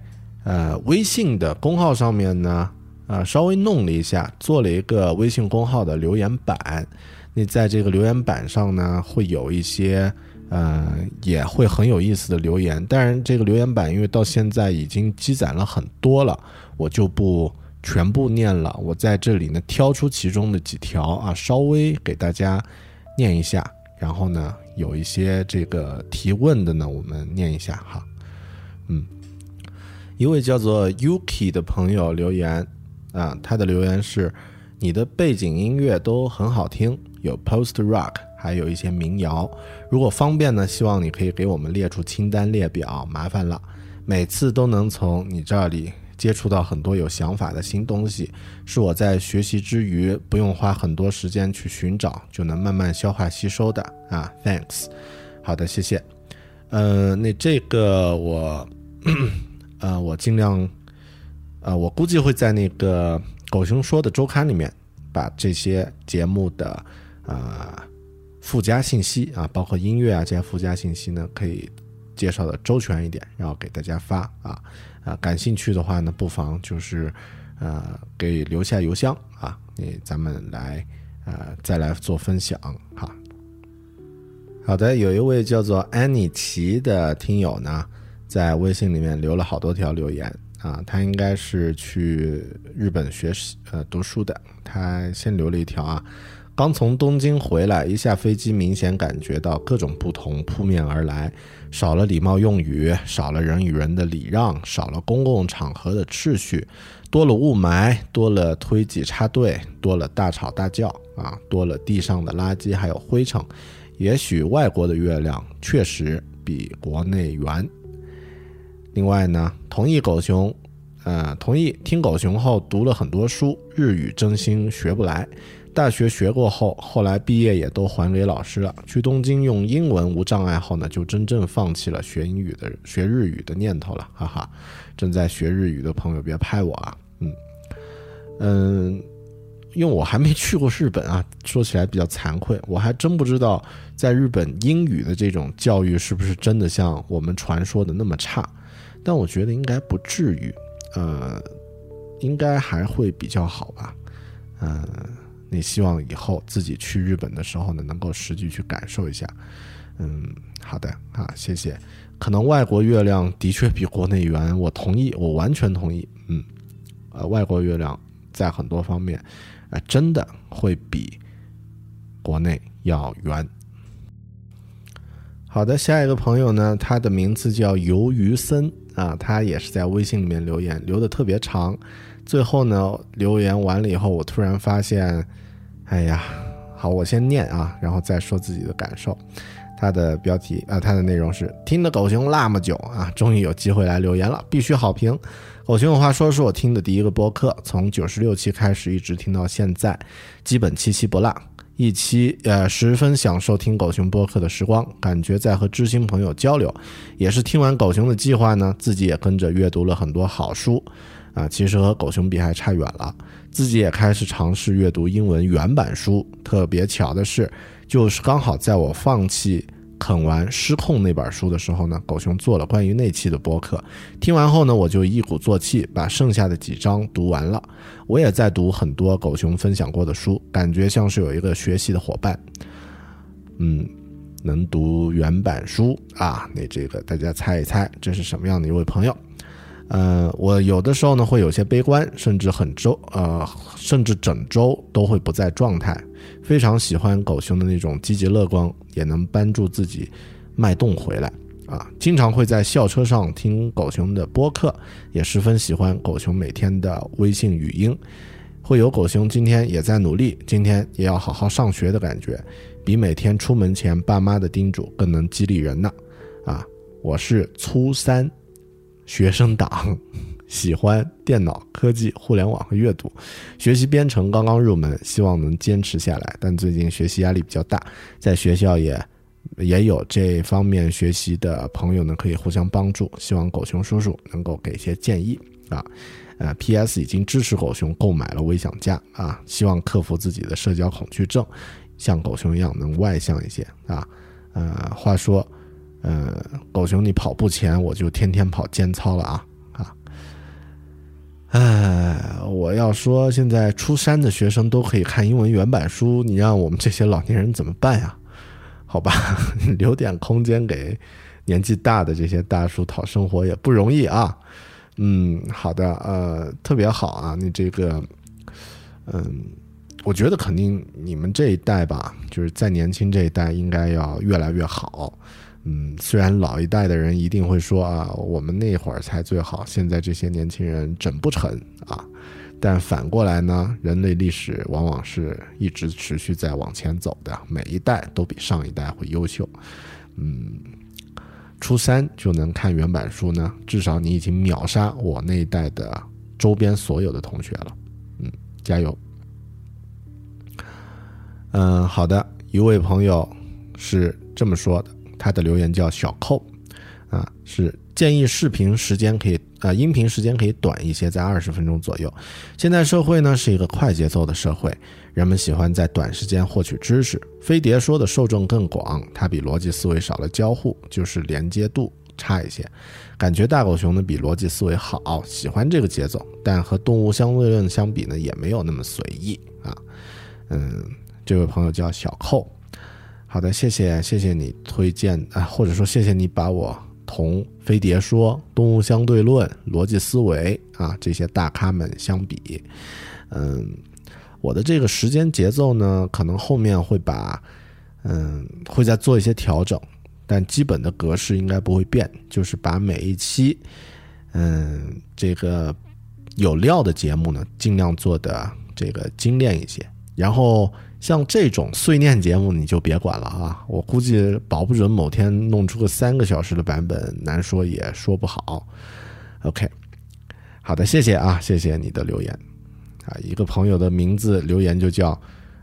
呃微信的公号上面呢，呃稍微弄了一下，做了一个微信公号的留言板。那在这个留言板上呢，会有一些呃也会很有意思的留言。当然，这个留言板因为到现在已经积攒了很多了，我就不全部念了。我在这里呢挑出其中的几条啊，稍微给大家念一下。然后呢？有一些这个提问的呢，我们念一下哈。嗯，一位叫做 Yuki 的朋友留言啊，他的留言是：你的背景音乐都很好听，有 Post Rock，还有一些民谣。如果方便呢，希望你可以给我们列出清单列表，麻烦了。每次都能从你这里。接触到很多有想法的新东西，是我在学习之余不用花很多时间去寻找就能慢慢消化吸收的啊，Thanks，好的，谢谢。呃，那这个我，呃，我尽量，呃，我估计会在那个狗熊说的周刊里面把这些节目的啊附加信息啊，包括音乐啊这些附加信息呢，可以介绍的周全一点，然后给大家发啊。啊，感兴趣的话呢，不妨就是，呃，给留下邮箱啊，你咱们来，呃，再来做分享哈。好的，有一位叫做安妮奇的听友呢，在微信里面留了好多条留言啊，他应该是去日本学习呃读书的，他先留了一条啊。刚从东京回来，一下飞机，明显感觉到各种不同扑面而来，少了礼貌用语，少了人与人的礼让，少了公共场合的秩序，多了雾霾，多了推挤插队，多了大吵大叫啊，多了地上的垃圾还有灰尘。也许外国的月亮确实比国内圆。另外呢，同意狗熊，呃，同意听狗熊后读了很多书，日语真心学不来。大学学过后，后来毕业也都还给老师了。去东京用英文无障碍后呢，就真正放弃了学英语的、学日语的念头了。哈哈，正在学日语的朋友别拍我啊！嗯嗯，因为我还没去过日本啊，说起来比较惭愧，我还真不知道在日本英语的这种教育是不是真的像我们传说的那么差。但我觉得应该不至于，呃，应该还会比较好吧，嗯。你希望以后自己去日本的时候呢，能够实际去感受一下。嗯，好的啊，谢谢。可能外国月亮的确比国内圆，我同意，我完全同意。嗯，呃，外国月亮在很多方面，啊，真的会比国内要圆。好的，下一个朋友呢，他的名字叫鱿鱼森啊，他也是在微信里面留言，留的特别长。最后呢，留言完了以后，我突然发现，哎呀，好，我先念啊，然后再说自己的感受。他的标题啊，他的内容是听的狗熊那么久啊，终于有机会来留言了，必须好评。狗熊有话说是我听的第一个播客，从九十六期开始一直听到现在，基本期期不落。一期呃，十分享受听狗熊播客的时光，感觉在和知心朋友交流。也是听完狗熊的计划呢，自己也跟着阅读了很多好书。啊，其实和狗熊比还差远了。自己也开始尝试阅读英文原版书。特别巧的是，就是刚好在我放弃啃完《失控》那本书的时候呢，狗熊做了关于那期的播客。听完后呢，我就一鼓作气把剩下的几章读完了。我也在读很多狗熊分享过的书，感觉像是有一个学习的伙伴。嗯，能读原版书啊？那这个大家猜一猜，这是什么样的一位朋友？呃，我有的时候呢会有些悲观，甚至很周呃，甚至整周都会不在状态。非常喜欢狗熊的那种积极乐观，也能帮助自己脉动回来啊。经常会在校车上听狗熊的播客，也十分喜欢狗熊每天的微信语音。会有狗熊今天也在努力，今天也要好好上学的感觉，比每天出门前爸妈的叮嘱更能激励人呢。啊，我是初三。学生党 喜欢电脑科技、互联网和阅读，学习编程刚刚入门，希望能坚持下来。但最近学习压力比较大，在学校也也有这方面学习的朋友呢，可以互相帮助。希望狗熊叔叔能够给一些建议啊。呃，P.S. 已经支持狗熊购买了微享家啊，希望克服自己的社交恐惧症，像狗熊一样能外向一些啊。呃，话说。嗯，狗熊，你跑步前我就天天跑间操了啊啊！哎，我要说，现在初三的学生都可以看英文原版书，你让我们这些老年人怎么办呀？好吧，留点空间给年纪大的这些大叔讨生活也不容易啊。嗯，好的，呃，特别好啊，你这个，嗯，我觉得肯定你们这一代吧，就是在年轻这一代应该要越来越好。嗯，虽然老一代的人一定会说啊，我们那会儿才最好，现在这些年轻人整不成啊，但反过来呢，人类历史往往是一直持续在往前走的，每一代都比上一代会优秀。嗯，初三就能看原版书呢，至少你已经秒杀我那一代的周边所有的同学了。嗯，加油。嗯，好的，一位朋友是这么说的。他的留言叫小扣，啊，是建议视频时间可以啊，音频时间可以短一些，在二十分钟左右。现在社会呢是一个快节奏的社会，人们喜欢在短时间获取知识。飞碟说的受众更广，它比逻辑思维少了交互，就是连接度差一些。感觉大狗熊呢比逻辑思维好，喜欢这个节奏，但和动物相对论相比呢也没有那么随意啊。嗯，这位朋友叫小扣。好的，谢谢谢谢你推荐啊，或者说谢谢你把我同飞碟说、动物相对论、逻辑思维啊这些大咖们相比，嗯，我的这个时间节奏呢，可能后面会把嗯会再做一些调整，但基本的格式应该不会变，就是把每一期嗯这个有料的节目呢，尽量做的这个精炼一些，然后。像这种碎念节目，你就别管了啊！我估计保不准某天弄出个三个小时的版本，难说也说不好。OK，好的，谢谢啊，谢谢你的留言啊！一个朋友的名字留言就叫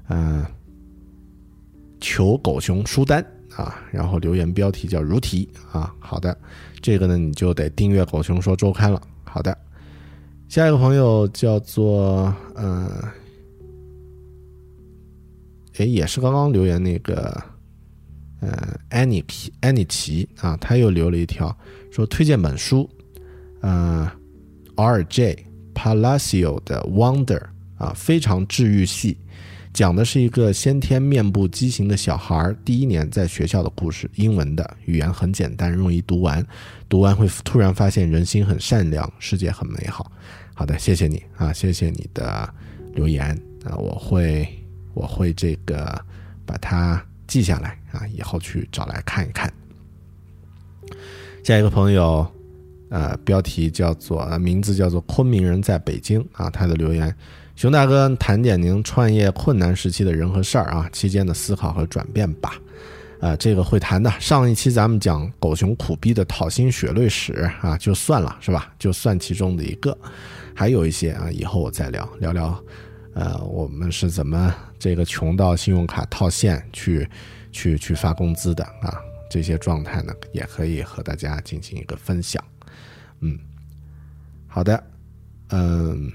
嗯，求狗熊书单啊，然后留言标题叫如题啊。好的，这个呢你就得订阅狗熊说周刊了。好的，下一个朋友叫做嗯。哎，也是刚刚留言那个，呃，安妮奇，安妮奇啊，他又留了一条，说推荐本书，呃，R.J. Palacio 的 Wonder 啊，非常治愈系，讲的是一个先天面部畸形的小孩第一年在学校的故事，英文的语言很简单，容易读完，读完会突然发现人心很善良，世界很美好。好的，谢谢你啊，谢谢你的留言啊，我会。我会这个把它记下来啊，以后去找来看一看。下一个朋友，呃，标题叫做名字叫做昆明人在北京啊，他的留言：熊大哥谈点您创业困难时期的人和事儿啊，期间的思考和转变吧。呃，这个会谈的。上一期咱们讲狗熊苦逼的讨薪血泪史啊，就算了是吧？就算其中的一个，还有一些啊，以后我再聊聊聊。呃，我们是怎么这个穷到信用卡套现去去去发工资的啊？这些状态呢，也可以和大家进行一个分享。嗯，好的，嗯。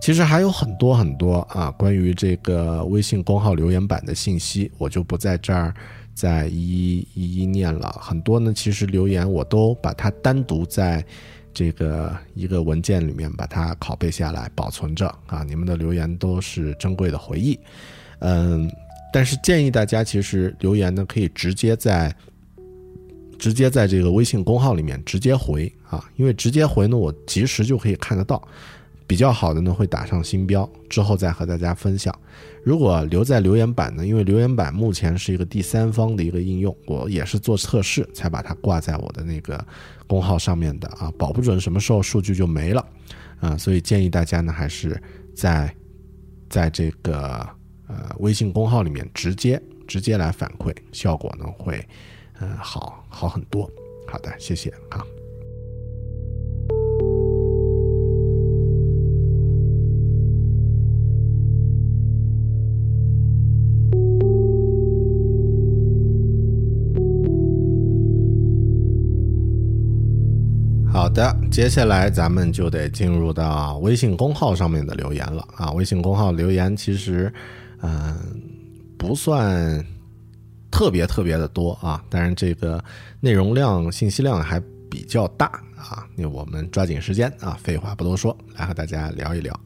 其实还有很多很多啊，关于这个微信公号留言板的信息，我就不在这儿再一一一念了。很多呢，其实留言我都把它单独在这个一个文件里面把它拷贝下来保存着啊。你们的留言都是珍贵的回忆，嗯，但是建议大家其实留言呢可以直接在直接在这个微信公号里面直接回啊，因为直接回呢，我及时就可以看得到。比较好的呢，会打上星标，之后再和大家分享。如果留在留言板呢，因为留言板目前是一个第三方的一个应用，我也是做测试才把它挂在我的那个公号上面的啊，保不准什么时候数据就没了啊，所以建议大家呢，还是在在这个呃微信公号里面直接直接来反馈，效果呢会嗯好好很多。好的，谢谢啊。的，接下来咱们就得进入到微信公号上面的留言了啊！微信公号留言其实，嗯，不算特别特别的多啊，但是这个内容量、信息量还比较大啊。那我们抓紧时间啊，废话不多说，来和大家聊一聊。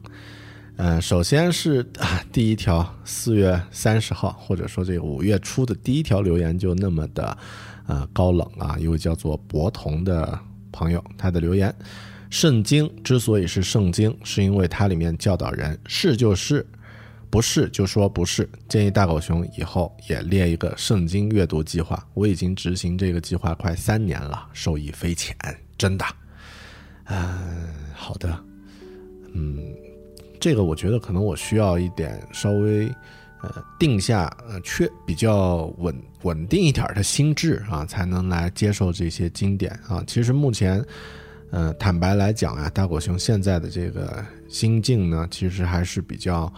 嗯，首先是啊，第一条，四月三十号，或者说这个五月初的第一条留言就那么的呃高冷啊，一位叫做博同的。朋友，他的留言：圣经之所以是圣经，是因为它里面教导人是就是，不是就说不是。建议大狗熊以后也列一个圣经阅读计划。我已经执行这个计划快三年了，受益匪浅，真的。嗯，好的。嗯，这个我觉得可能我需要一点稍微。呃，定下呃确比较稳稳定一点的心智啊，才能来接受这些经典啊。其实目前，呃，坦白来讲啊，大狗熊现在的这个心境呢，其实还是比较，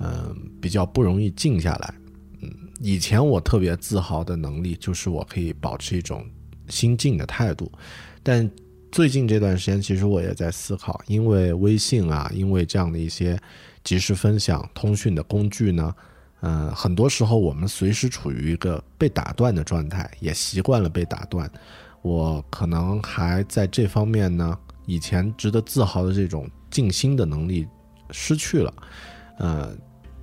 嗯，比较不容易静下来。嗯，以前我特别自豪的能力就是我可以保持一种心静的态度，但最近这段时间，其实我也在思考，因为微信啊，因为这样的一些即时分享通讯的工具呢。嗯，很多时候我们随时处于一个被打断的状态，也习惯了被打断。我可能还在这方面呢，以前值得自豪的这种静心的能力失去了，呃，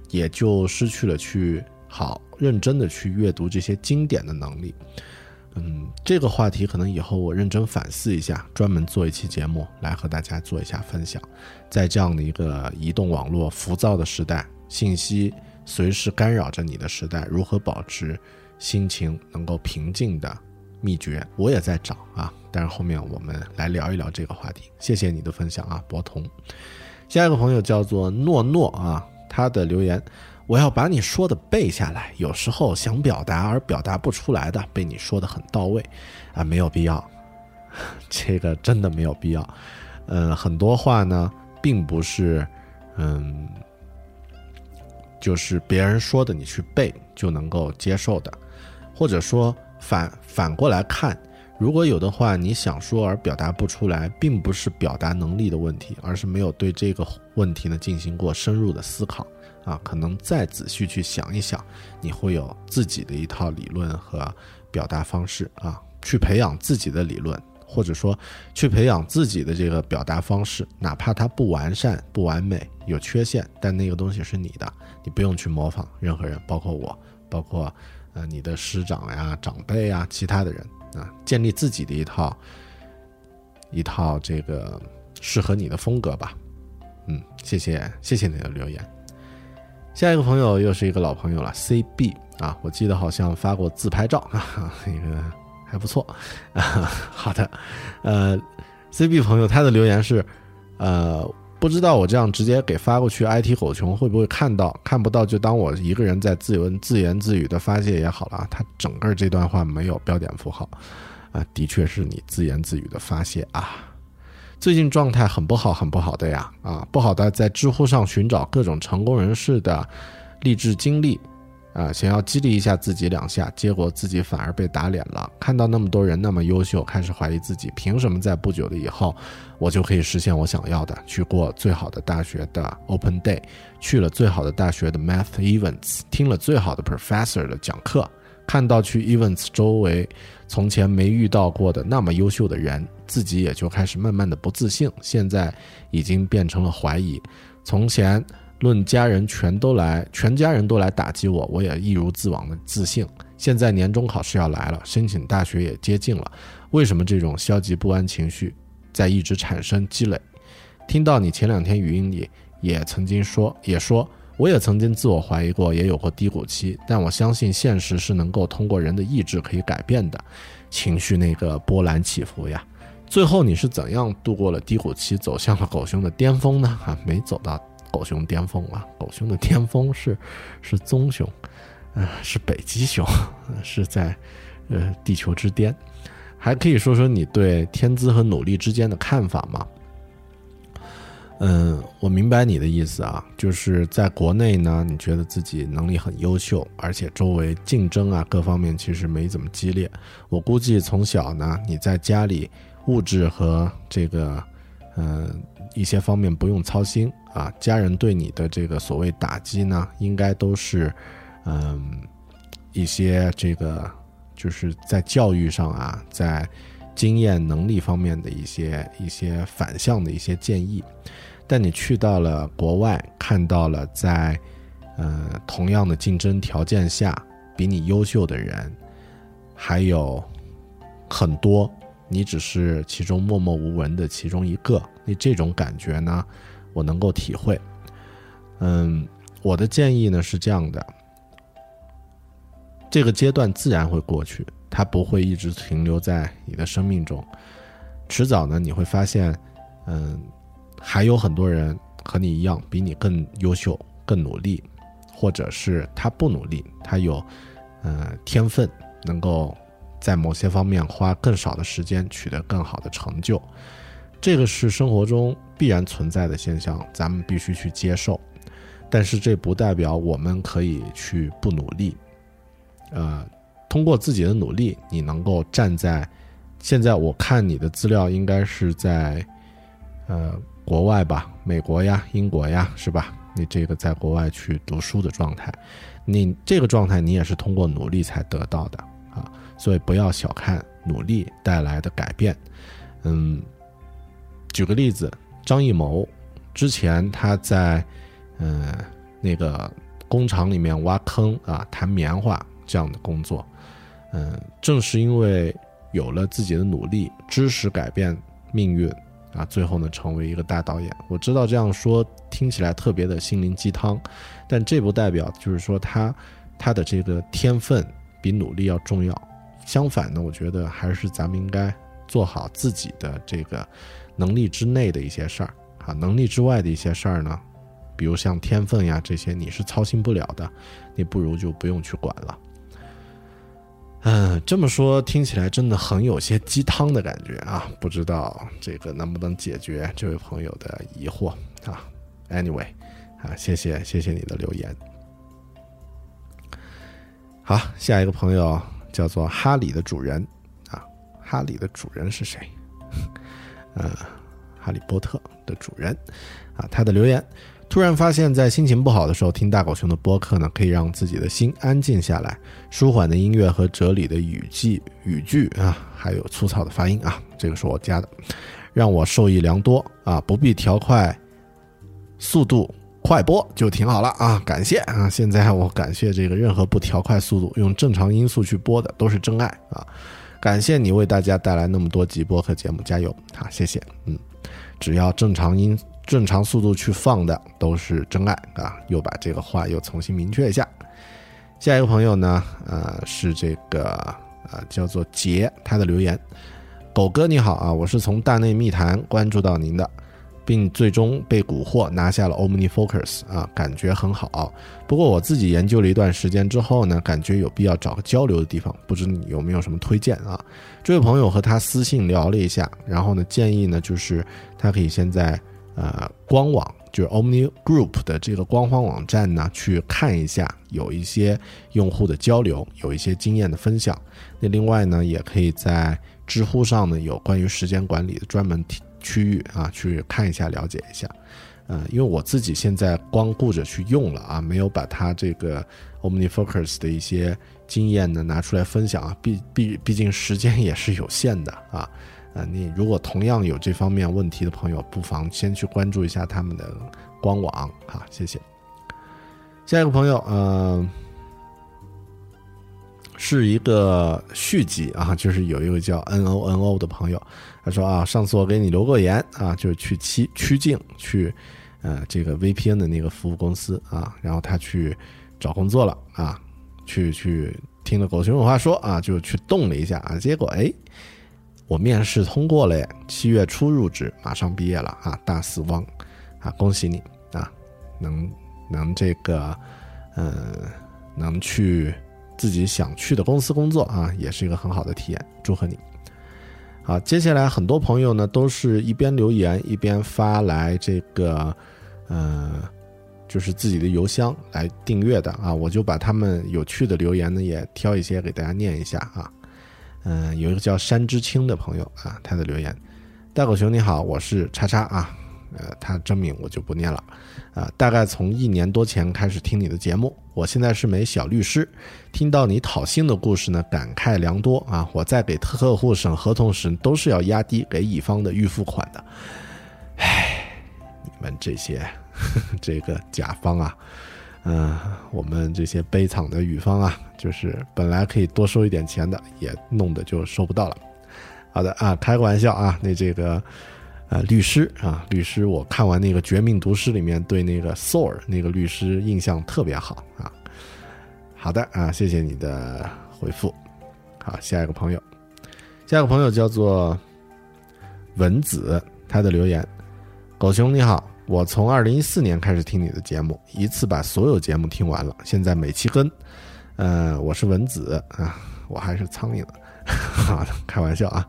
也就失去了去好认真的去阅读这些经典的能力。嗯，这个话题可能以后我认真反思一下，专门做一期节目来和大家做一下分享。在这样的一个移动网络浮躁的时代，信息。随时干扰着你的时代，如何保持心情能够平静的秘诀，我也在找啊。但是后面我们来聊一聊这个话题。谢谢你的分享啊，博同。下一个朋友叫做诺诺啊，他的留言：我要把你说的背下来。有时候想表达而表达不出来的，被你说的很到位啊，没有必要，这个真的没有必要。嗯，很多话呢，并不是嗯。就是别人说的，你去背就能够接受的，或者说反反过来看，如果有的话你想说而表达不出来，并不是表达能力的问题，而是没有对这个问题呢进行过深入的思考啊。可能再仔细去想一想，你会有自己的一套理论和表达方式啊，去培养自己的理论，或者说去培养自己的这个表达方式，哪怕它不完善、不完美、有缺陷，但那个东西是你的。你不用去模仿任何人，包括我，包括呃你的师长呀、长辈呀、其他的人啊，建立自己的一套一套这个适合你的风格吧。嗯，谢谢谢谢你的留言。下一个朋友又是一个老朋友了，CB 啊，我记得好像发过自拍照哈哈，那个还不错啊。好的，呃，CB 朋友他的留言是，呃。不知道我这样直接给发过去，IT 狗熊会不会看到？看不到就当我一个人在自由自言自语的发泄也好了啊。他整个这段话没有标点符号，啊，的确是你自言自语的发泄啊。最近状态很不好，很不好的呀，啊，不好的在知乎上寻找各种成功人士的励志经历。啊，想要激励一下自己两下，结果自己反而被打脸了。看到那么多人那么优秀，开始怀疑自己，凭什么在不久的以后，我就可以实现我想要的，去过最好的大学的 Open Day，去了最好的大学的 Math Events，听了最好的 Professor 的讲课，看到去 Events 周围从前没遇到过的那么优秀的人，自己也就开始慢慢的不自信，现在已经变成了怀疑。从前。论家人全都来，全家人都来打击我，我也一如既往的自信。现在年终考试要来了，申请大学也接近了，为什么这种消极不安情绪在一直产生积累？听到你前两天语音里也曾经说，也说我也曾经自我怀疑过，也有过低谷期，但我相信现实是能够通过人的意志可以改变的。情绪那个波澜起伏呀，最后你是怎样度过了低谷期，走向了狗熊的巅峰呢？啊，没走到。狗熊巅峰啊！狗熊的巅峰是 是棕熊，呃，是北极熊，是在呃地球之巅。还可以说说你对天资和努力之间的看法吗？嗯，我明白你的意思啊，就是在国内呢，你觉得自己能力很优秀，而且周围竞争啊各方面其实没怎么激烈。我估计从小呢，你在家里物质和这个嗯一些方面不用操心。啊，家人对你的这个所谓打击呢，应该都是，嗯，一些这个就是在教育上啊，在经验能力方面的一些一些反向的一些建议。但你去到了国外，看到了在呃同样的竞争条件下，比你优秀的人还有很多，你只是其中默默无闻的其中一个，那这种感觉呢？我能够体会，嗯，我的建议呢是这样的，这个阶段自然会过去，它不会一直停留在你的生命中，迟早呢你会发现，嗯，还有很多人和你一样，比你更优秀、更努力，或者是他不努力，他有，呃，天分，能够在某些方面花更少的时间取得更好的成就。这个是生活中必然存在的现象，咱们必须去接受。但是这不代表我们可以去不努力。呃，通过自己的努力，你能够站在现在我看你的资料应该是在呃国外吧，美国呀、英国呀，是吧？你这个在国外去读书的状态，你这个状态你也是通过努力才得到的啊。所以不要小看努力带来的改变。嗯。举个例子，张艺谋之前他在嗯那个工厂里面挖坑啊，弹棉花这样的工作，嗯，正是因为有了自己的努力，知识改变命运啊，最后呢成为一个大导演。我知道这样说听起来特别的心灵鸡汤，但这不代表就是说他他的这个天分比努力要重要。相反呢，我觉得还是咱们应该做好自己的这个。能力之内的一些事儿，啊，能力之外的一些事儿呢，比如像天分呀这些，你是操心不了的，你不如就不用去管了。嗯，这么说听起来真的很有些鸡汤的感觉啊，不知道这个能不能解决这位朋友的疑惑啊？Anyway，啊，谢谢谢谢你的留言。好，下一个朋友叫做哈里的主人啊，哈里的主人是谁？呃，哈利波特的主人，啊，他的留言，突然发现，在心情不好的时候听大狗熊的播客呢，可以让自己的心安静下来。舒缓的音乐和哲理的语句语句啊，还有粗糙的发音啊，这个是我加的，让我受益良多啊，不必调快速度快播就挺好了啊，感谢啊，现在我感谢这个任何不调快速度用正常音速去播的都是真爱啊。感谢你为大家带来那么多集播客节目，加油！好，谢谢。嗯，只要正常音、正常速度去放的都是真爱啊！又把这个话又重新明确一下。下一个朋友呢，呃，是这个呃叫做杰，他的留言：狗哥你好啊，我是从大内密谈关注到您的，并最终被蛊惑拿下了 OmniFocus 啊，感觉很好。不过我自己研究了一段时间之后呢，感觉有必要找个交流的地方，不知你有没有什么推荐啊？这位朋友和他私信聊了一下，然后呢，建议呢就是他可以先在呃官网，就是 Omni Group 的这个官方网站呢去看一下，有一些用户的交流，有一些经验的分享。那另外呢，也可以在知乎上呢有关于时间管理的专门区域啊，去看一下了解一下。呃，因为我自己现在光顾着去用了啊，没有把它这个 OmniFocus 的一些经验呢拿出来分享啊，毕毕毕竟时间也是有限的啊。呃，你如果同样有这方面问题的朋友，不妨先去关注一下他们的官网哈，谢谢。下一个朋友，呃。是一个续集啊，就是有一位叫 N O N O 的朋友，他说啊，上次我给你留过言啊，就是去曲曲靖去，呃，这个 V P N 的那个服务公司啊，然后他去找工作了啊，去去听了狗熊有话说啊，就去动了一下啊，结果哎，我面试通过了，七月初入职，马上毕业了啊，大四汪啊，恭喜你啊，能能这个，呃，能去。自己想去的公司工作啊，也是一个很好的体验。祝贺你！好，接下来很多朋友呢都是一边留言一边发来这个，呃，就是自己的邮箱来订阅的啊。我就把他们有趣的留言呢也挑一些给大家念一下啊。嗯，有一个叫山之青的朋友啊，他的留言：大狗熊你好，我是叉叉啊。呃，他真名我就不念了，啊，大概从一年多前开始听你的节目，我现在是枚小律师，听到你讨薪的故事呢，感慨良多啊。我在给客户审合同时，都是要压低给乙方的预付款的，唉，你们这些这个甲方啊，嗯，我们这些悲惨的乙方啊，就是本来可以多收一点钱的，也弄得就收不到了。好的啊，开个玩笑啊，那这个。啊，律师啊，律师，我看完那个《绝命毒师》里面，对那个 s o r 那个律师印象特别好啊。好的啊，谢谢你的回复。好，下一个朋友，下一个朋友叫做文子，他的留言：狗熊你好，我从二零一四年开始听你的节目，一次把所有节目听完了，现在每期更。呃，我是文子啊，我还是苍蝇，好的，开玩笑啊。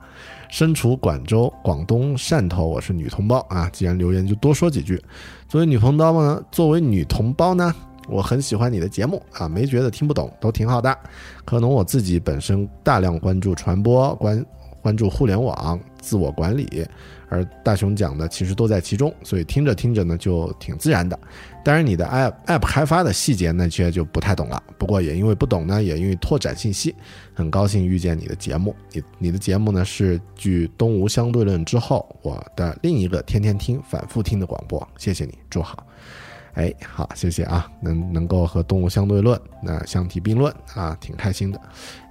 身处广州、广东汕头，我是女同胞啊。既然留言，就多说几句。作为女同胞呢，作为女同胞呢，我很喜欢你的节目啊，没觉得听不懂，都挺好的。可能我自己本身大量关注传播，关关注互联网，自我管理。而大雄讲的其实都在其中，所以听着听着呢就挺自然的。当然，你的 app app 开发的细节呢，其实就不太懂了。不过也因为不懂呢，也因为拓展信息，很高兴遇见你的节目。你你的节目呢是继《东吴相对论》之后我的另一个天天听、反复听的广播。谢谢你，祝好。哎，好，谢谢啊，能能够和《东吴相对论》那相提并论啊，挺开心的。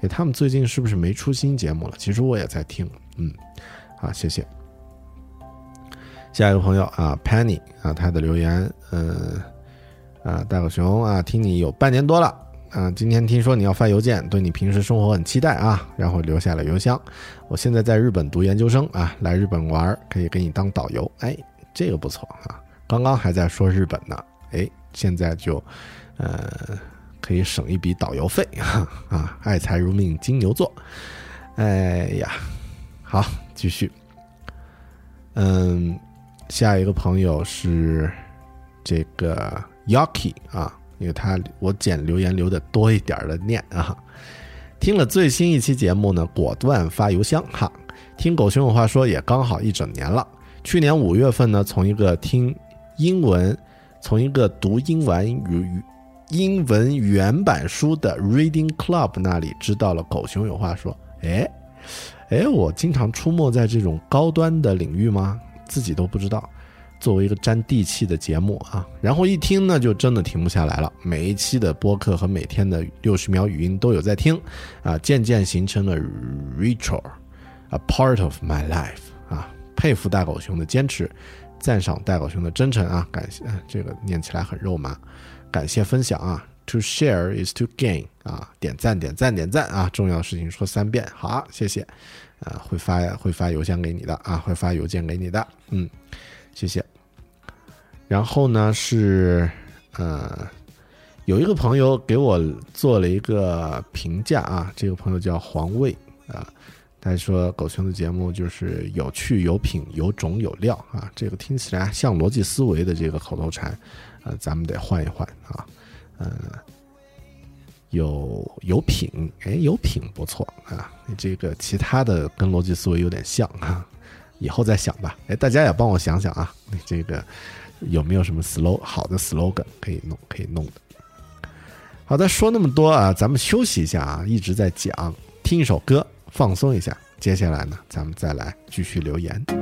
哎，他们最近是不是没出新节目了？其实我也在听，嗯，好，谢谢。下一个朋友啊，Penny 啊，他的留言，嗯，啊，大狗熊啊，听你有半年多了啊，今天听说你要发邮件，对你平时生活很期待啊，然后留下了邮箱。我现在在日本读研究生啊，来日本玩可以给你当导游，哎，这个不错啊，刚刚还在说日本呢，哎，现在就，呃，可以省一笔导游费啊，爱财如命金牛座，哎呀，好，继续，嗯。下一个朋友是这个 Yaki 啊，因为他我捡留言留的多一点的念啊。听了最新一期节目呢，果断发邮箱哈。听狗熊有话说也刚好一整年了。去年五月份呢，从一个听英文，从一个读英文语英文原版书的 Reading Club 那里知道了狗熊有话说。哎哎，我经常出没在这种高端的领域吗？自己都不知道，作为一个沾地气的节目啊，然后一听呢，就真的停不下来了。每一期的播客和每天的六十秒语音都有在听，啊，渐渐形成了 ritual，a part of my life 啊。佩服大狗熊的坚持，赞赏大狗熊的真诚啊，感谢这个念起来很肉麻，感谢分享啊。To share is to gain 啊，点赞点赞点赞啊，重要的事情说三遍，好，谢谢。啊，会发会发邮箱给你的啊，会发邮件给你的，嗯，谢谢。然后呢是呃，有一个朋友给我做了一个评价啊，这个朋友叫黄卫啊，他说狗熊的节目就是有趣、有品、有种、有料啊，这个听起来像逻辑思维的这个口头禅，呃，咱们得换一换啊，嗯。有有品，哎，有品不错啊！你这个其他的跟逻辑思维有点像啊，以后再想吧。哎，大家也帮我想想啊，你这个有没有什么 slow 好的 slogan 可以弄可以弄的？好的，说那么多啊，咱们休息一下啊，一直在讲，听一首歌放松一下。接下来呢，咱们再来继续留言。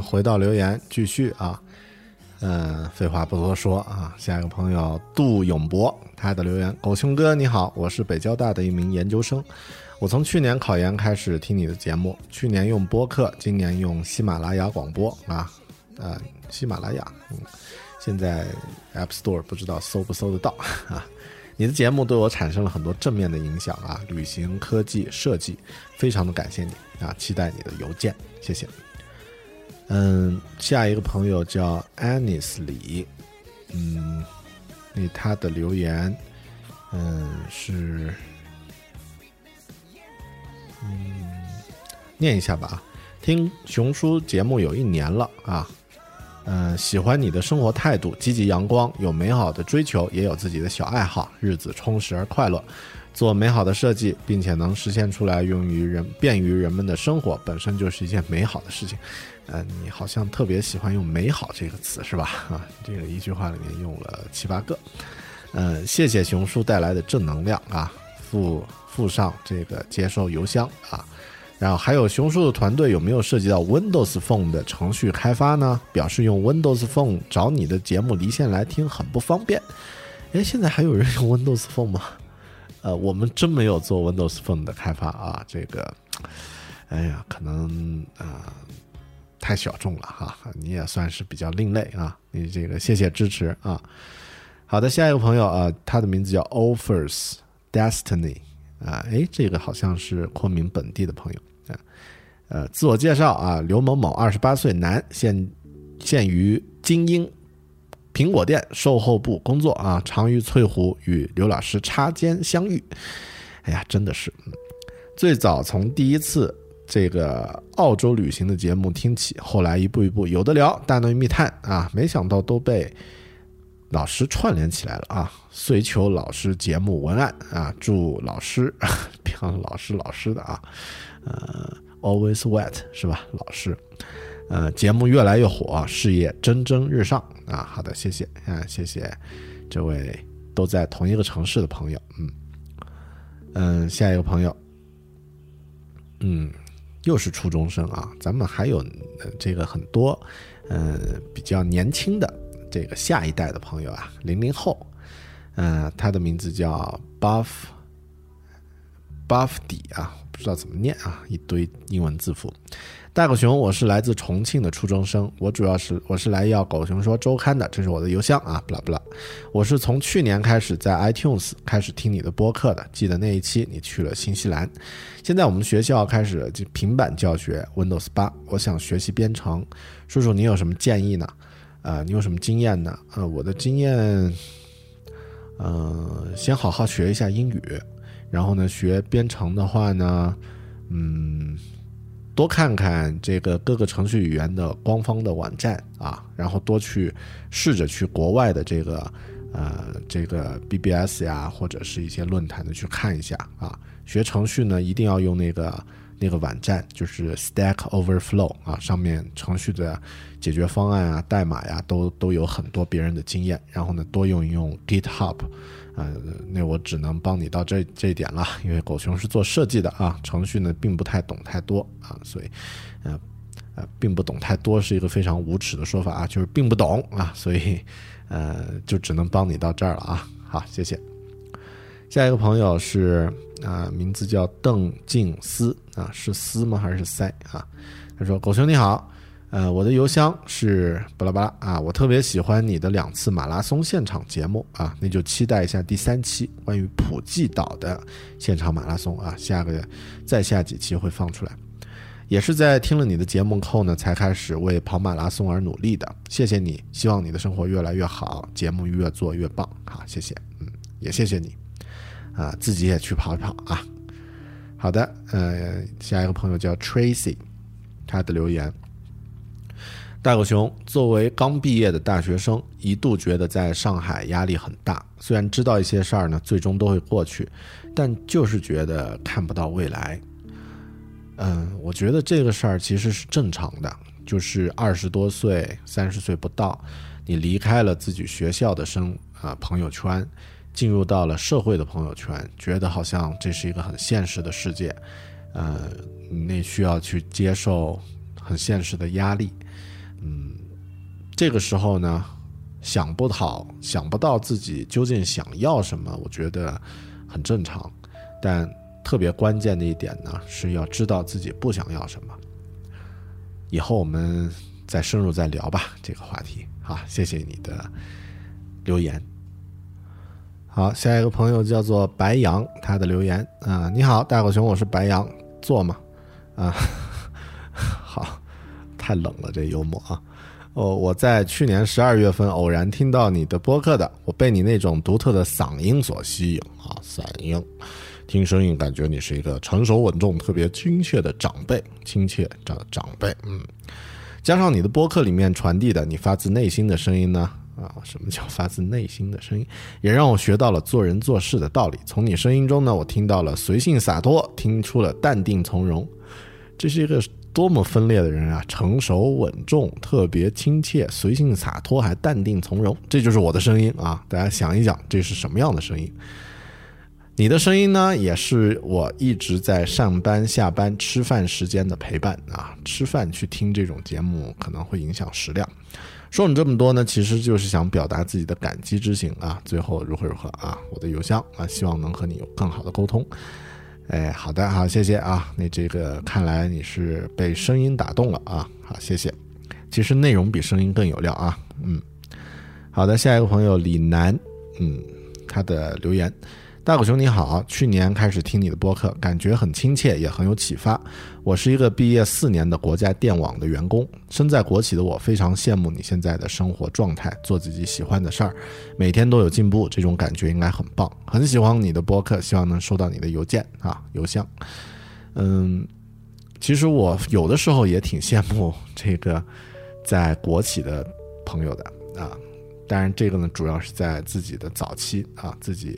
回到留言继续啊，嗯，废话不多说啊，下一个朋友杜永博他的留言：狗熊哥你好，我是北交大的一名研究生，我从去年考研开始听你的节目，去年用播客，今年用喜马拉雅广播啊，呃，喜马拉雅，嗯，现在 App Store 不知道搜不搜得到啊，你的节目对我产生了很多正面的影响啊，旅行、科技、设计，非常的感谢你啊，期待你的邮件，谢谢。嗯，下一个朋友叫 Anis 李，嗯，那他的留言，嗯是，嗯，念一下吧。听熊叔节目有一年了啊，嗯，喜欢你的生活态度，积极阳光，有美好的追求，也有自己的小爱好，日子充实而快乐。做美好的设计，并且能实现出来，用于人便于人们的生活，本身就是一件美好的事情。呃，你好像特别喜欢用“美好”这个词是吧？啊，这个一句话里面用了七八个。嗯，谢谢熊叔带来的正能量啊，附附上这个接收邮箱啊。然后还有熊叔的团队有没有涉及到 Windows Phone 的程序开发呢？表示用 Windows Phone 找你的节目离线来听很不方便。哎，现在还有人用 Windows Phone 吗？呃，我们真没有做 Windows Phone 的开发啊，这个，哎呀，可能啊太小众了哈，你也算是比较另类啊，你这个谢谢支持啊。好的，下一个朋友啊，他的名字叫 Offers Destiny 啊，哎，这个好像是昆明本地的朋友啊。呃，自我介绍啊，刘某某，二十八岁，男，现现于精英。苹果店售后部工作啊，常与翠湖与刘老师擦肩相遇。哎呀，真的是，最早从第一次这个澳洲旅行的节目听起，后来一步一步有的聊，大内密探啊，没想到都被老师串联起来了啊！遂求老师节目文案啊，祝老师 别老师老师的啊，呃，always wet 是吧？老师，呃，节目越来越火，事业蒸蒸日上啊！好的，谢谢啊，谢谢这位都在同一个城市的朋友，嗯嗯，下一个朋友，嗯，又是初中生啊，咱们还有这个很多嗯比较年轻的。这个下一代的朋友啊，零零后，嗯，他的名字叫 Buff Buff 底啊，不知道怎么念啊，一堆英文字符。大狗熊，我是来自重庆的初中生，我主要是我是来要狗熊说周刊的，这是我的邮箱啊，不啦不啦。我是从去年开始在 iTunes 开始听你的播客的，记得那一期你去了新西兰。现在我们学校开始就平板教学 Windows 八，我想学习编程，叔叔你有什么建议呢？啊，你有什么经验呢？呃，我的经验，呃，先好好学一下英语，然后呢，学编程的话呢，嗯，多看看这个各个程序语言的官方的网站啊，然后多去试着去国外的这个呃这个 BBS 呀，或者是一些论坛的去看一下啊。学程序呢，一定要用那个。那个网站就是 Stack Overflow 啊，上面程序的解决方案啊、代码呀，都都有很多别人的经验。然后呢，多用一用 GitHub，呃，那我只能帮你到这这一点了，因为狗熊是做设计的啊，程序呢并不太懂太多啊，所以，呃，呃，并不懂太多是一个非常无耻的说法啊，就是并不懂啊，所以，呃，就只能帮你到这儿了啊。好，谢谢。下一个朋友是啊，名字叫邓静思啊，是思吗还是塞啊？他说：“狗熊你好，呃，我的邮箱是巴拉巴拉啊，我特别喜欢你的两次马拉松现场节目啊，那就期待一下第三期关于普济岛的现场马拉松啊，下个月再下几期会放出来。也是在听了你的节目后呢，才开始为跑马拉松而努力的。谢谢你，希望你的生活越来越好，节目越做越棒。好，谢谢，嗯，也谢谢你。”啊，自己也去跑一跑啊！好的，呃，下一个朋友叫 Tracy，他的留言：大狗熊作为刚毕业的大学生，一度觉得在上海压力很大。虽然知道一些事儿呢，最终都会过去，但就是觉得看不到未来。嗯，我觉得这个事儿其实是正常的，就是二十多岁、三十岁不到，你离开了自己学校的生啊朋友圈。进入到了社会的朋友圈，觉得好像这是一个很现实的世界，呃，那需要去接受很现实的压力，嗯，这个时候呢，想不好，想不到自己究竟想要什么，我觉得很正常，但特别关键的一点呢，是要知道自己不想要什么。以后我们再深入再聊吧，这个话题。好，谢谢你的留言。好，下一个朋友叫做白羊，他的留言啊，你好，大狗熊，我是白羊，坐吗？啊，好，太冷了，这幽默啊。哦，我在去年十二月份偶然听到你的播客的，我被你那种独特的嗓音所吸引啊，嗓音，听声音感觉你是一个成熟稳重、特别亲切的长辈，亲切长长辈，嗯，加上你的播客里面传递的你发自内心的声音呢。啊，什么叫发自内心的声音？也让我学到了做人做事的道理。从你声音中呢，我听到了随性洒脱，听出了淡定从容。这是一个多么分裂的人啊！成熟稳重，特别亲切，随性洒脱，还淡定从容。这就是我的声音啊！大家想一想，这是什么样的声音？你的声音呢，也是我一直在上班、下班、吃饭时间的陪伴啊！吃饭去听这种节目，可能会影响食量。说你这么多呢，其实就是想表达自己的感激之情啊。最后如何如何啊？我的邮箱啊，希望能和你有更好的沟通。哎，好的，好，谢谢啊。那这个看来你是被声音打动了啊。好，谢谢。其实内容比声音更有料啊。嗯，好的，下一个朋友李楠，嗯，他的留言。大狗熊你好，去年开始听你的播客，感觉很亲切，也很有启发。我是一个毕业四年的国家电网的员工，身在国企的我非常羡慕你现在的生活状态，做自己喜欢的事儿，每天都有进步，这种感觉应该很棒。很喜欢你的播客，希望能收到你的邮件啊，邮箱。嗯，其实我有的时候也挺羡慕这个在国企的朋友的啊。当然，这个呢，主要是在自己的早期啊，自己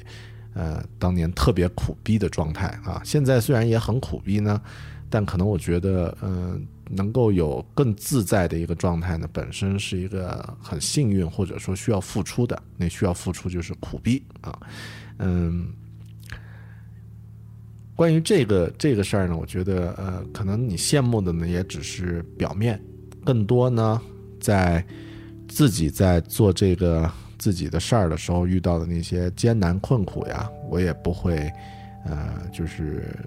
呃当年特别苦逼的状态啊。现在虽然也很苦逼呢，但可能我觉得，嗯，能够有更自在的一个状态呢，本身是一个很幸运，或者说需要付出的。那需要付出就是苦逼啊，嗯。关于这个这个事儿呢，我觉得呃，可能你羡慕的呢也只是表面，更多呢在。自己在做这个自己的事儿的时候遇到的那些艰难困苦呀，我也不会，呃，就是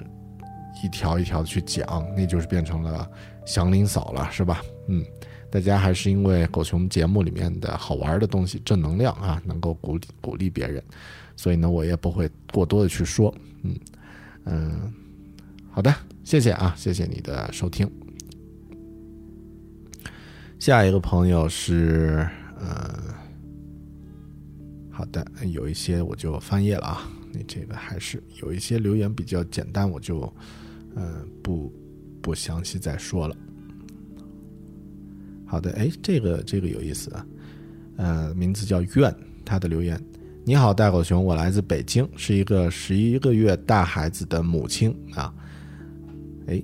一条一条的去讲，那就是变成了祥林嫂了，是吧？嗯，大家还是因为狗熊节目里面的好玩的东西、正能量啊，能够鼓励鼓励别人，所以呢，我也不会过多的去说。嗯嗯，好的，谢谢啊，谢谢你的收听。下一个朋友是，呃，好的，有一些我就翻页了啊。你这个还是有一些留言比较简单，我就，嗯，不不详细再说了。好的，哎，这个这个有意思啊，呃，名字叫愿，他的留言：你好，大狗熊，我来自北京，是一个十一个月大孩子的母亲啊。哎。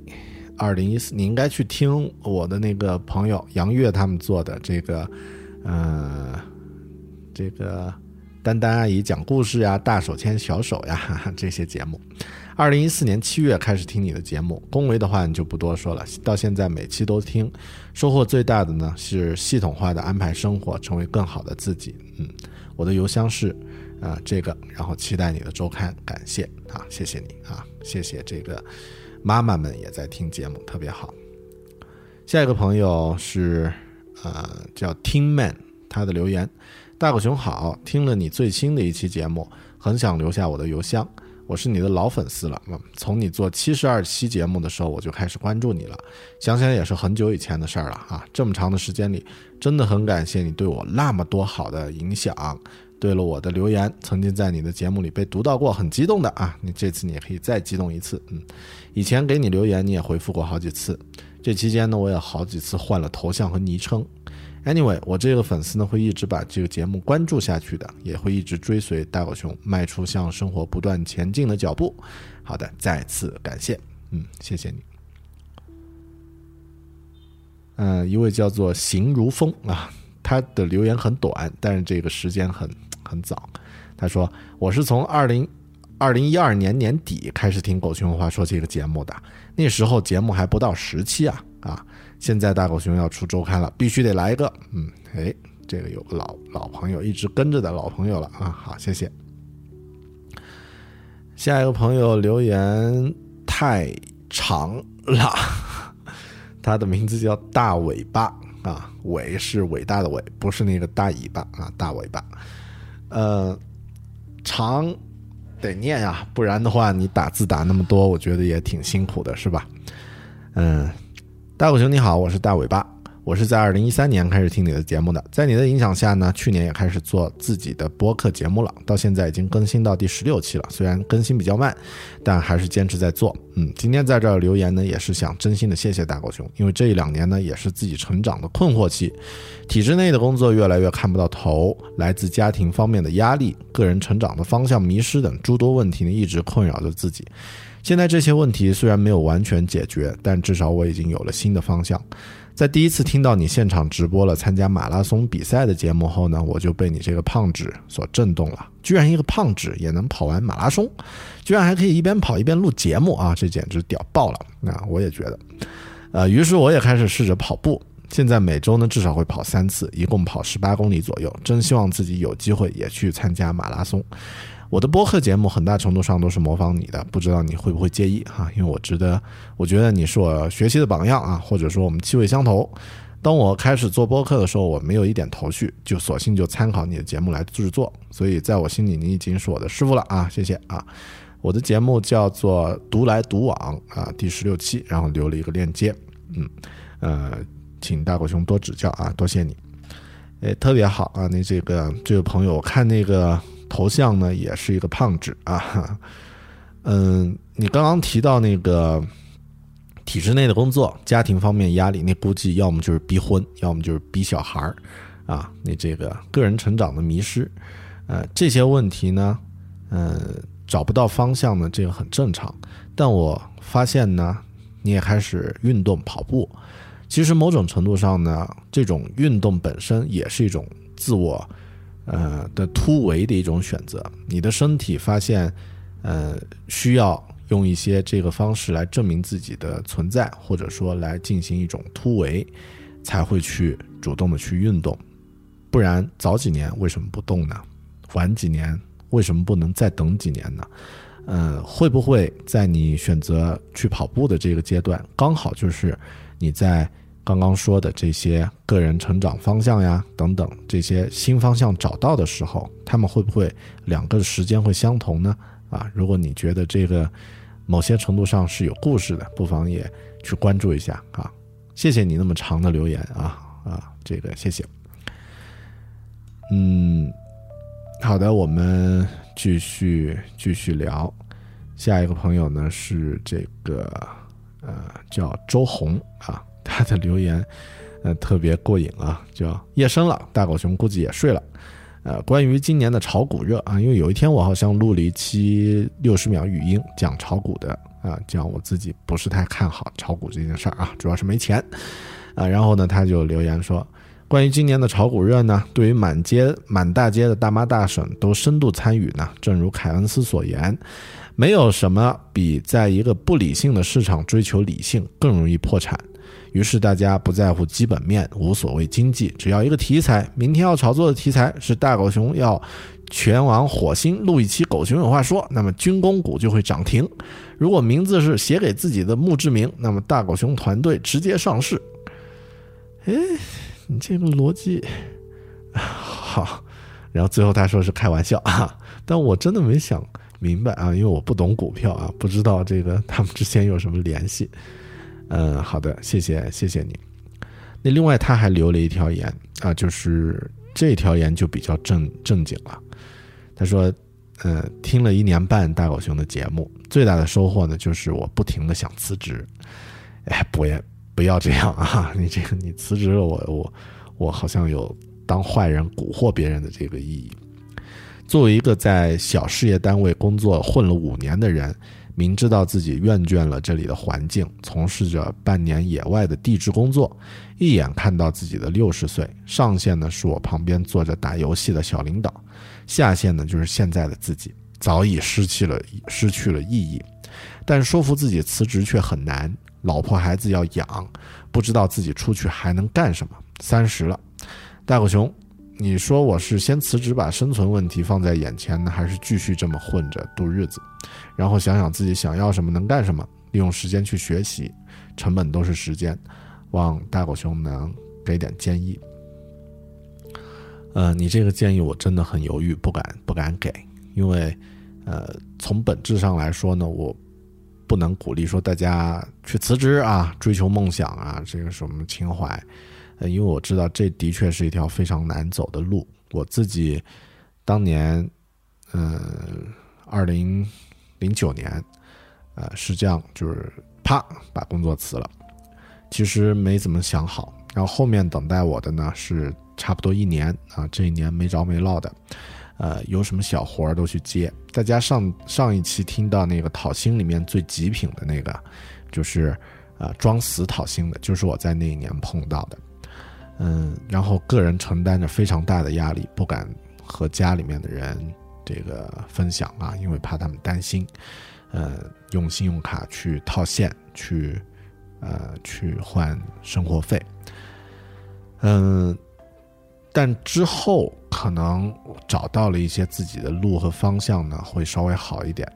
二零一四，你应该去听我的那个朋友杨月他们做的这个，呃，这个丹丹阿姨讲故事呀，大手牵小手呀 这些节目。二零一四年七月开始听你的节目，恭维的话你就不多说了。到现在每期都听，收获最大的呢是系统化的安排生活，成为更好的自己。嗯，我的邮箱是啊这个，然后期待你的周刊，感谢啊，谢谢你啊，谢谢这个。妈妈们也在听节目，特别好。下一个朋友是，呃，叫听 man，他的留言：大狗熊好，听了你最新的一期节目，很想留下我的邮箱。我是你的老粉丝了，嗯从你做七十二期节目的时候，我就开始关注你了。想想也是很久以前的事儿了啊！这么长的时间里，真的很感谢你对我那么多好的影响。对了，我的留言曾经在你的节目里被读到过，很激动的啊！你这次你也可以再激动一次，嗯。以前给你留言，你也回复过好几次。这期间呢，我也好几次换了头像和昵称。Anyway，我这个粉丝呢，会一直把这个节目关注下去的，也会一直追随大狗熊迈出向生活不断前进的脚步。好的，再次感谢，嗯，谢谢你。嗯，一位叫做行如风啊，他的留言很短，但是这个时间很。很早，他说我是从二零二零一二年年底开始听《狗熊文化说》这个节目的，那时候节目还不到十期啊！现在大狗熊要出周刊了，必须得来一个。嗯，哎，这个有个老老朋友一直跟着的老朋友了啊，好，谢谢。下一个朋友留言太长了，他的名字叫大尾巴啊，尾是伟大的尾，不是那个大尾巴啊，大尾巴。呃，长得念呀，不然的话，你打字打那么多，我觉得也挺辛苦的，是吧？嗯，大狗熊你好，我是大尾巴。我是在二零一三年开始听你的节目的，在你的影响下呢，去年也开始做自己的播客节目了，到现在已经更新到第十六期了。虽然更新比较慢，但还是坚持在做。嗯，今天在这儿留言呢，也是想真心的谢谢大狗熊，因为这一两年呢，也是自己成长的困惑期，体制内的工作越来越看不到头，来自家庭方面的压力、个人成长的方向迷失等诸多问题呢，一直困扰着自己。现在这些问题虽然没有完全解决，但至少我已经有了新的方向。在第一次听到你现场直播了参加马拉松比赛的节目后呢，我就被你这个胖纸所震动了。居然一个胖纸也能跑完马拉松，居然还可以一边跑一边录节目啊！这简直屌爆了！那我也觉得，呃，于是我也开始试着跑步。现在每周呢至少会跑三次，一共跑十八公里左右。真希望自己有机会也去参加马拉松。我的播客节目很大程度上都是模仿你的，不知道你会不会介意哈？因为我值得，我觉得你是我学习的榜样啊，或者说我们气味相投。当我开始做播客的时候，我没有一点头绪，就索性就参考你的节目来制作。所以在我心里，你已经是我的师傅了啊！谢谢啊！我的节目叫做“独来独往”啊，第十六期，然后留了一个链接。嗯，呃，请大狗熊多指教啊，多谢你。哎，特别好啊！那这个这位朋友，我看那个。头像呢也是一个胖纸啊，嗯，你刚刚提到那个体制内的工作，家庭方面压力，那估计要么就是逼婚，要么就是逼小孩儿，啊，你这个个人成长的迷失，呃，这些问题呢，呃，找不到方向呢，这个很正常。但我发现呢，你也开始运动跑步，其实某种程度上呢，这种运动本身也是一种自我，呃的突围的一种选择。你的身体发现，呃，需要。用一些这个方式来证明自己的存在，或者说来进行一种突围，才会去主动的去运动。不然早几年为什么不动呢？晚几年为什么不能再等几年呢？嗯，会不会在你选择去跑步的这个阶段，刚好就是你在刚刚说的这些个人成长方向呀等等这些新方向找到的时候，他们会不会两个时间会相同呢？啊，如果你觉得这个。某些程度上是有故事的，不妨也去关注一下啊！谢谢你那么长的留言啊啊，这个谢谢。嗯，好的，我们继续继续聊。下一个朋友呢是这个呃叫周红啊，他的留言呃特别过瘾啊，叫夜深了，大狗熊估计也睡了。呃，关于今年的炒股热啊，因为有一天我好像录了一期六十秒语音讲炒股的啊，讲我自己不是太看好炒股这件事儿啊，主要是没钱啊。然后呢，他就留言说，关于今年的炒股热呢，对于满街满大街的大妈大婶都深度参与呢，正如凯恩斯所言，没有什么比在一个不理性的市场追求理性更容易破产。于是大家不在乎基本面，无所谓经济，只要一个题材。明天要炒作的题材是大狗熊要全往火星录一期《狗熊有话说》，那么军工股就会涨停。如果名字是写给自己的墓志铭，那么大狗熊团队直接上市。哎，你这个逻辑好。然后最后他说是开玩笑啊，但我真的没想明白啊，因为我不懂股票啊，不知道这个他们之间有什么联系。嗯，好的，谢谢，谢谢你。那另外他还留了一条言啊，就是这条言就比较正正经了。他说，呃，听了一年半大狗熊的节目，最大的收获呢，就是我不停的想辞职。哎，不要不要这样啊！你这个你辞职了，我我我好像有当坏人蛊惑别人的这个意义。作为一个在小事业单位工作混了五年的人。明知道自己厌倦了这里的环境，从事着半年野外的地质工作，一眼看到自己的六十岁上线呢，是我旁边坐着打游戏的小领导，下线呢就是现在的自己，早已失去了失去了意义，但说服自己辞职却很难，老婆孩子要养，不知道自己出去还能干什么。三十了，大狗熊。你说我是先辞职把生存问题放在眼前呢，还是继续这么混着度日子？然后想想自己想要什么，能干什么，利用时间去学习，成本都是时间。望大狗熊能给点建议。呃，你这个建议我真的很犹豫，不敢不敢给，因为呃，从本质上来说呢，我不能鼓励说大家去辞职啊，追求梦想啊，这个什么情怀。因为我知道这的确是一条非常难走的路。我自己当年，嗯，二零零九年，呃，是这样，就是啪把工作辞了。其实没怎么想好，然后后面等待我的呢是差不多一年啊，这一年没着没落的，呃，有什么小活儿都去接。大家上上一期听到那个讨薪里面最极品的那个，就是呃装死讨薪的，就是我在那一年碰到的。嗯，然后个人承担着非常大的压力，不敢和家里面的人这个分享啊，因为怕他们担心。呃，用信用卡去套现，去呃去换生活费。嗯，但之后可能找到了一些自己的路和方向呢，会稍微好一点。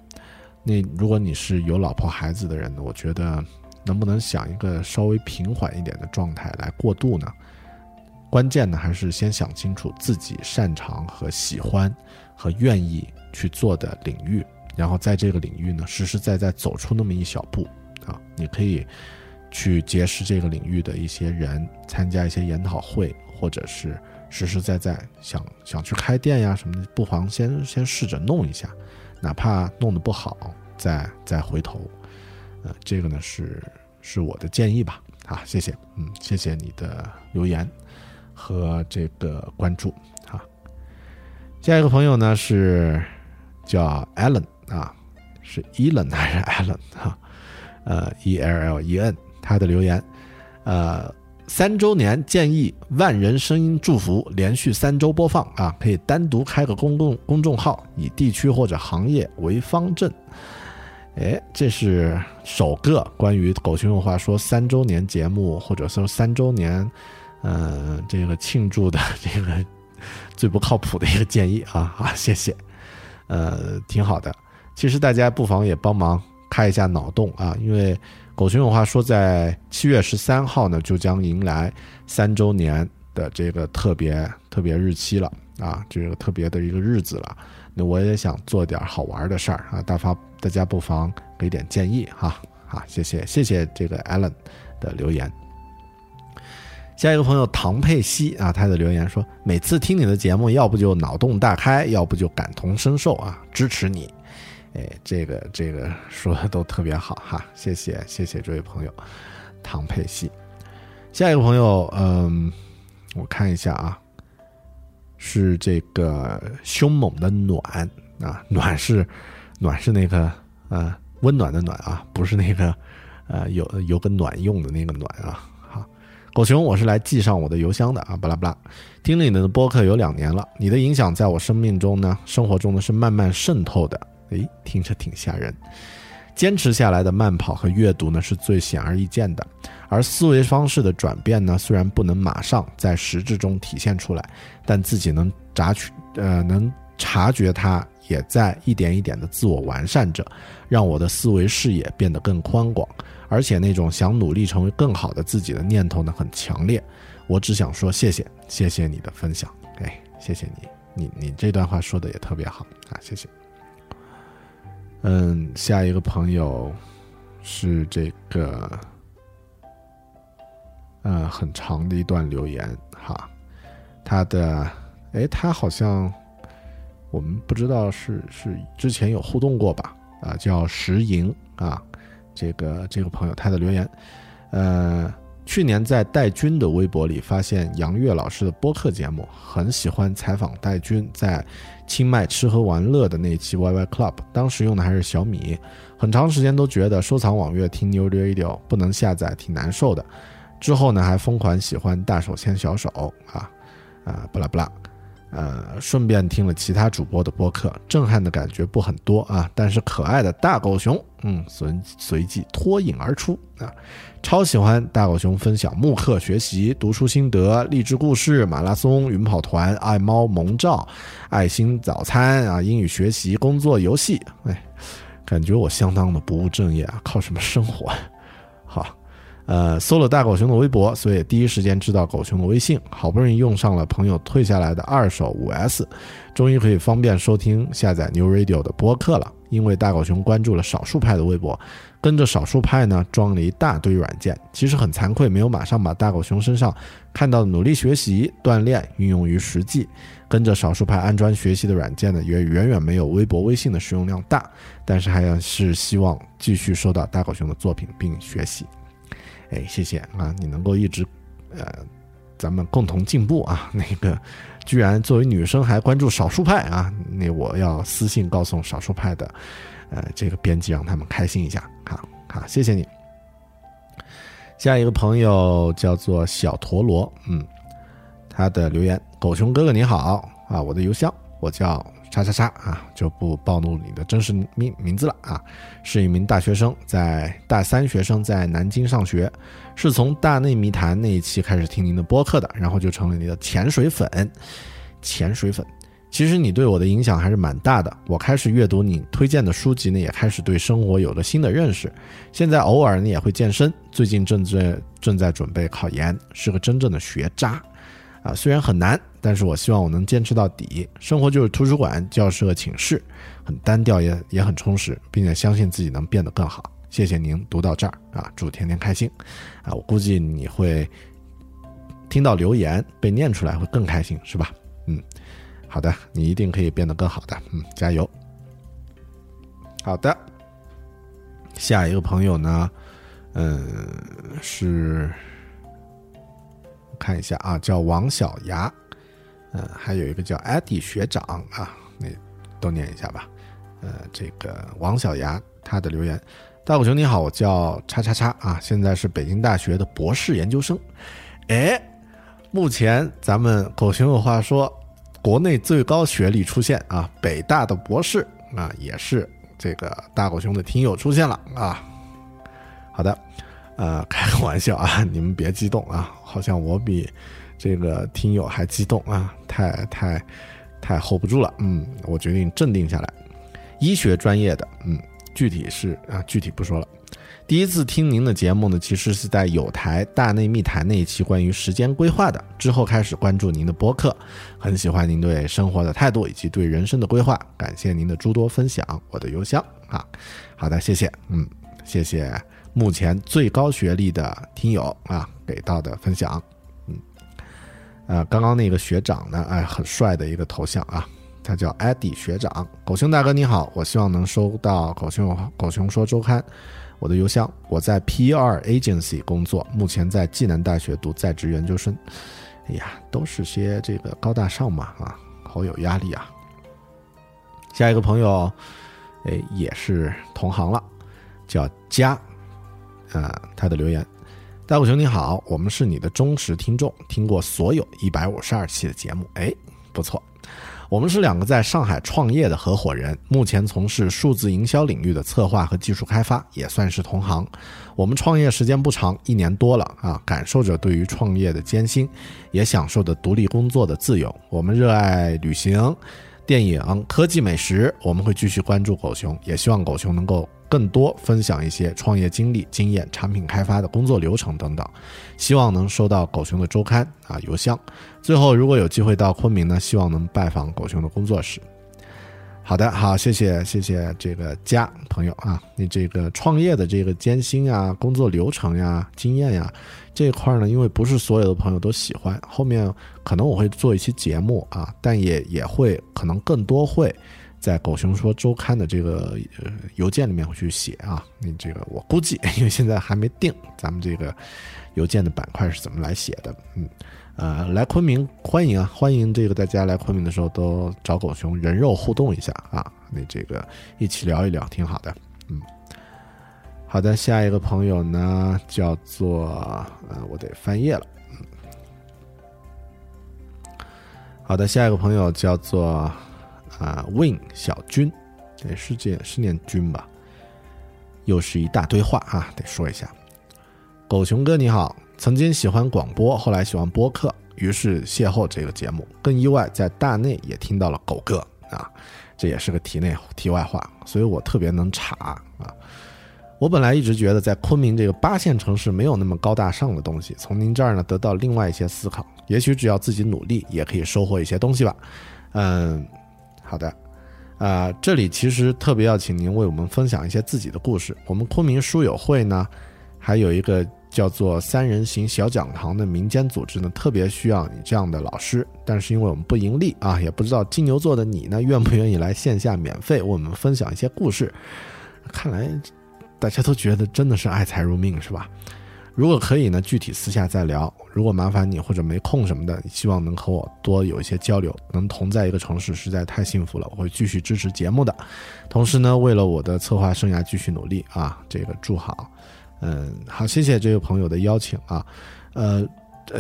那如果你是有老婆孩子的人呢，我觉得能不能想一个稍微平缓一点的状态来过渡呢？关键呢，还是先想清楚自己擅长和喜欢和愿意去做的领域，然后在这个领域呢，实实在在走出那么一小步啊。你可以去结识这个领域的一些人，参加一些研讨会，或者是实实在在想想去开店呀什么的，不妨先先试着弄一下，哪怕弄得不好，再再回头。呃，这个呢是是我的建议吧。啊，谢谢，嗯，谢谢你的留言和这个关注。哈，下一个朋友呢是叫 Allen 啊，是 Elen 还是 Allen 哈？呃，E L L E N，他的留言，呃，三周年建议万人声音祝福连续三周播放啊，可以单独开个公共公众号，以地区或者行业为方阵。哎，这是首个关于狗熊文化说三周年节目，或者说三周年，呃，这个庆祝的这个最不靠谱的一个建议啊啊，谢谢，呃，挺好的。其实大家不妨也帮忙开一下脑洞啊，因为狗熊有话说在七月十三号呢就将迎来三周年的这个特别特别日期了啊，这个特别的一个日子了。那我也想做点好玩的事儿啊，大发大家不妨给点建议哈，好，谢谢谢谢这个 Allen 的留言。下一个朋友唐佩西啊，他的留言说，每次听你的节目，要不就脑洞大开，要不就感同身受啊，支持你。哎，这个这个说的都特别好哈，谢谢谢谢这位朋友唐佩西。下一个朋友，嗯，我看一下啊。是这个凶猛的暖啊，暖是 暖是那个呃温暖的暖啊，不是那个呃有有个暖用的那个暖啊。狗熊，我是来寄上我的邮箱的啊，巴拉巴拉。听了你的播客有两年了，你的影响在我生命中呢，生活中呢是慢慢渗透的。诶，听着挺吓人。坚持下来的慢跑和阅读呢，是最显而易见的。而思维方式的转变呢，虽然不能马上在实质中体现出来，但自己能察取，呃，能察觉它也在一点一点的自我完善着，让我的思维视野变得更宽广，而且那种想努力成为更好的自己的念头呢，很强烈。我只想说谢谢，谢谢你的分享，哎，谢谢你，你你这段话说的也特别好啊，谢谢。嗯，下一个朋友是这个。呃，很长的一段留言哈，他的，哎，他好像我们不知道是是之前有互动过吧？啊，叫石莹啊，这个这个朋友他的留言，呃，去年在戴军的微博里发现杨越老师的播客节目，很喜欢采访戴军在清迈吃喝玩乐的那一期 YY Club，当时用的还是小米，很长时间都觉得收藏网页听 New Radio 不能下载，挺难受的。之后呢，还疯狂喜欢大手牵小手啊，啊，不啦不啦，呃，顺便听了其他主播的播客，震撼的感觉不很多啊，但是可爱的大狗熊，嗯，随随即脱颖而出啊，超喜欢大狗熊分享慕课学习、读书心得、励志故事、马拉松、云跑团、爱猫萌照、爱心早餐啊，英语学习、工作、游戏，哎，感觉我相当的不务正业啊，靠什么生活？呃，搜了大狗熊的微博，所以第一时间知道狗熊的微信。好不容易用上了朋友退下来的二手五 S，终于可以方便收听下载 New Radio 的播客了。因为大狗熊关注了少数派的微博，跟着少数派呢装了一大堆软件。其实很惭愧，没有马上把大狗熊身上看到的努力学习、锻炼运用于实际。跟着少数派安装学习的软件呢，也远远没有微博、微信的使用量大。但是还是希望继续收到大狗熊的作品并学习。哎，谢谢啊！你能够一直，呃，咱们共同进步啊！那个，居然作为女生还关注少数派啊！那我要私信告诉少数派的，呃，这个编辑让他们开心一下。好，好，谢谢你。下一个朋友叫做小陀螺，嗯，他的留言：狗熊哥哥你好啊，我的邮箱我叫。叉叉叉啊，就不暴露你的真实名名字了啊，是一名大学生，在大三学生在南京上学，是从《大内密谈》那一期开始听您的播客的，然后就成了你的潜水粉。潜水粉，其实你对我的影响还是蛮大的。我开始阅读你推荐的书籍呢，也开始对生活有了新的认识。现在偶尔呢也会健身，最近正在正在准备考研，是个真正的学渣。啊，虽然很难，但是我希望我能坚持到底。生活就是图书馆、教室和、寝室，很单调，也也很充实，并且相信自己能变得更好。谢谢您读到这儿啊，祝天天开心啊！我估计你会听到留言被念出来会更开心，是吧？嗯，好的，你一定可以变得更好的，嗯，加油。好的，下一个朋友呢，嗯，是看一下啊，叫王小牙，嗯，还有一个叫艾迪学长啊，那都念一下吧。呃，这个王小牙他的留言，大狗熊你好，我叫叉叉叉啊，现在是北京大学的博士研究生。哎，目前咱们狗熊有话说，国内最高学历出现啊，北大的博士啊，也是这个大狗熊的听友出现了啊。好的，呃，开个玩笑啊，你们别激动啊，好像我比这个听友还激动啊，太太太 hold 不住了。嗯，我决定镇定下来。医学专业的，嗯，具体是啊，具体不说了。第一次听您的节目呢，其实是在有台大内密谈那一期关于时间规划的。之后开始关注您的播客，很喜欢您对生活的态度以及对人生的规划。感谢您的诸多分享。我的邮箱啊，好的，谢谢，嗯，谢谢目前最高学历的听友啊给到的分享，呃，刚刚那个学长呢，哎，很帅的一个头像啊。他叫艾迪学长，狗熊大哥你好，我希望能收到狗熊狗熊说周刊，我的邮箱，我在 PR Agency 工作，目前在暨南大学读在职研究生。哎呀，都是些这个高大上嘛啊，好有压力啊。下一个朋友，哎，也是同行了，叫佳，啊，他的留言，大狗熊你好，我们是你的忠实听众，听过所有一百五十二期的节目，哎，不错。我们是两个在上海创业的合伙人，目前从事数字营销领域的策划和技术开发，也算是同行。我们创业时间不长，一年多了啊，感受着对于创业的艰辛，也享受着独立工作的自由。我们热爱旅行、电影、科技、美食，我们会继续关注狗熊，也希望狗熊能够更多分享一些创业经历、经验、产品开发的工作流程等等。希望能收到狗熊的周刊啊邮箱。最后，如果有机会到昆明呢，希望能拜访狗熊的工作室。好的，好，谢谢，谢谢这个家朋友啊，你这个创业的这个艰辛啊，工作流程呀，经验呀，这一块呢，因为不是所有的朋友都喜欢，后面可能我会做一期节目啊，但也也会可能更多会在狗熊说周刊的这个呃邮件里面会去写啊，你这个我估计，因为现在还没定咱们这个邮件的板块是怎么来写的，嗯。呃，来昆明欢迎啊！欢迎这个大家来昆明的时候都找狗熊人肉互动一下啊！那这个一起聊一聊，挺好的。嗯，好的，下一个朋友呢叫做呃，我得翻页了。嗯，好的，下一个朋友叫做啊，Win 小军，对，是这是念军吧？又是一大堆话啊，得说一下。狗熊哥你好。曾经喜欢广播，后来喜欢播客，于是邂逅这个节目。更意外，在大内也听到了狗哥啊，这也是个题内题外话。所以我特别能查啊。我本来一直觉得在昆明这个八线城市没有那么高大上的东西，从您这儿呢得到另外一些思考。也许只要自己努力，也可以收获一些东西吧。嗯，好的。啊，这里其实特别要请您为我们分享一些自己的故事。我们昆明书友会呢，还有一个。叫做三人行小讲堂的民间组织呢，特别需要你这样的老师，但是因为我们不盈利啊，也不知道金牛座的你呢，愿不愿意来线下免费为我们分享一些故事？看来大家都觉得真的是爱财如命，是吧？如果可以呢，具体私下再聊。如果麻烦你或者没空什么的，希望能和我多有一些交流，能同在一个城市实在太幸福了。我会继续支持节目的，同时呢，为了我的策划生涯继续努力啊，这个祝好。嗯，好，谢谢这位朋友的邀请啊，呃，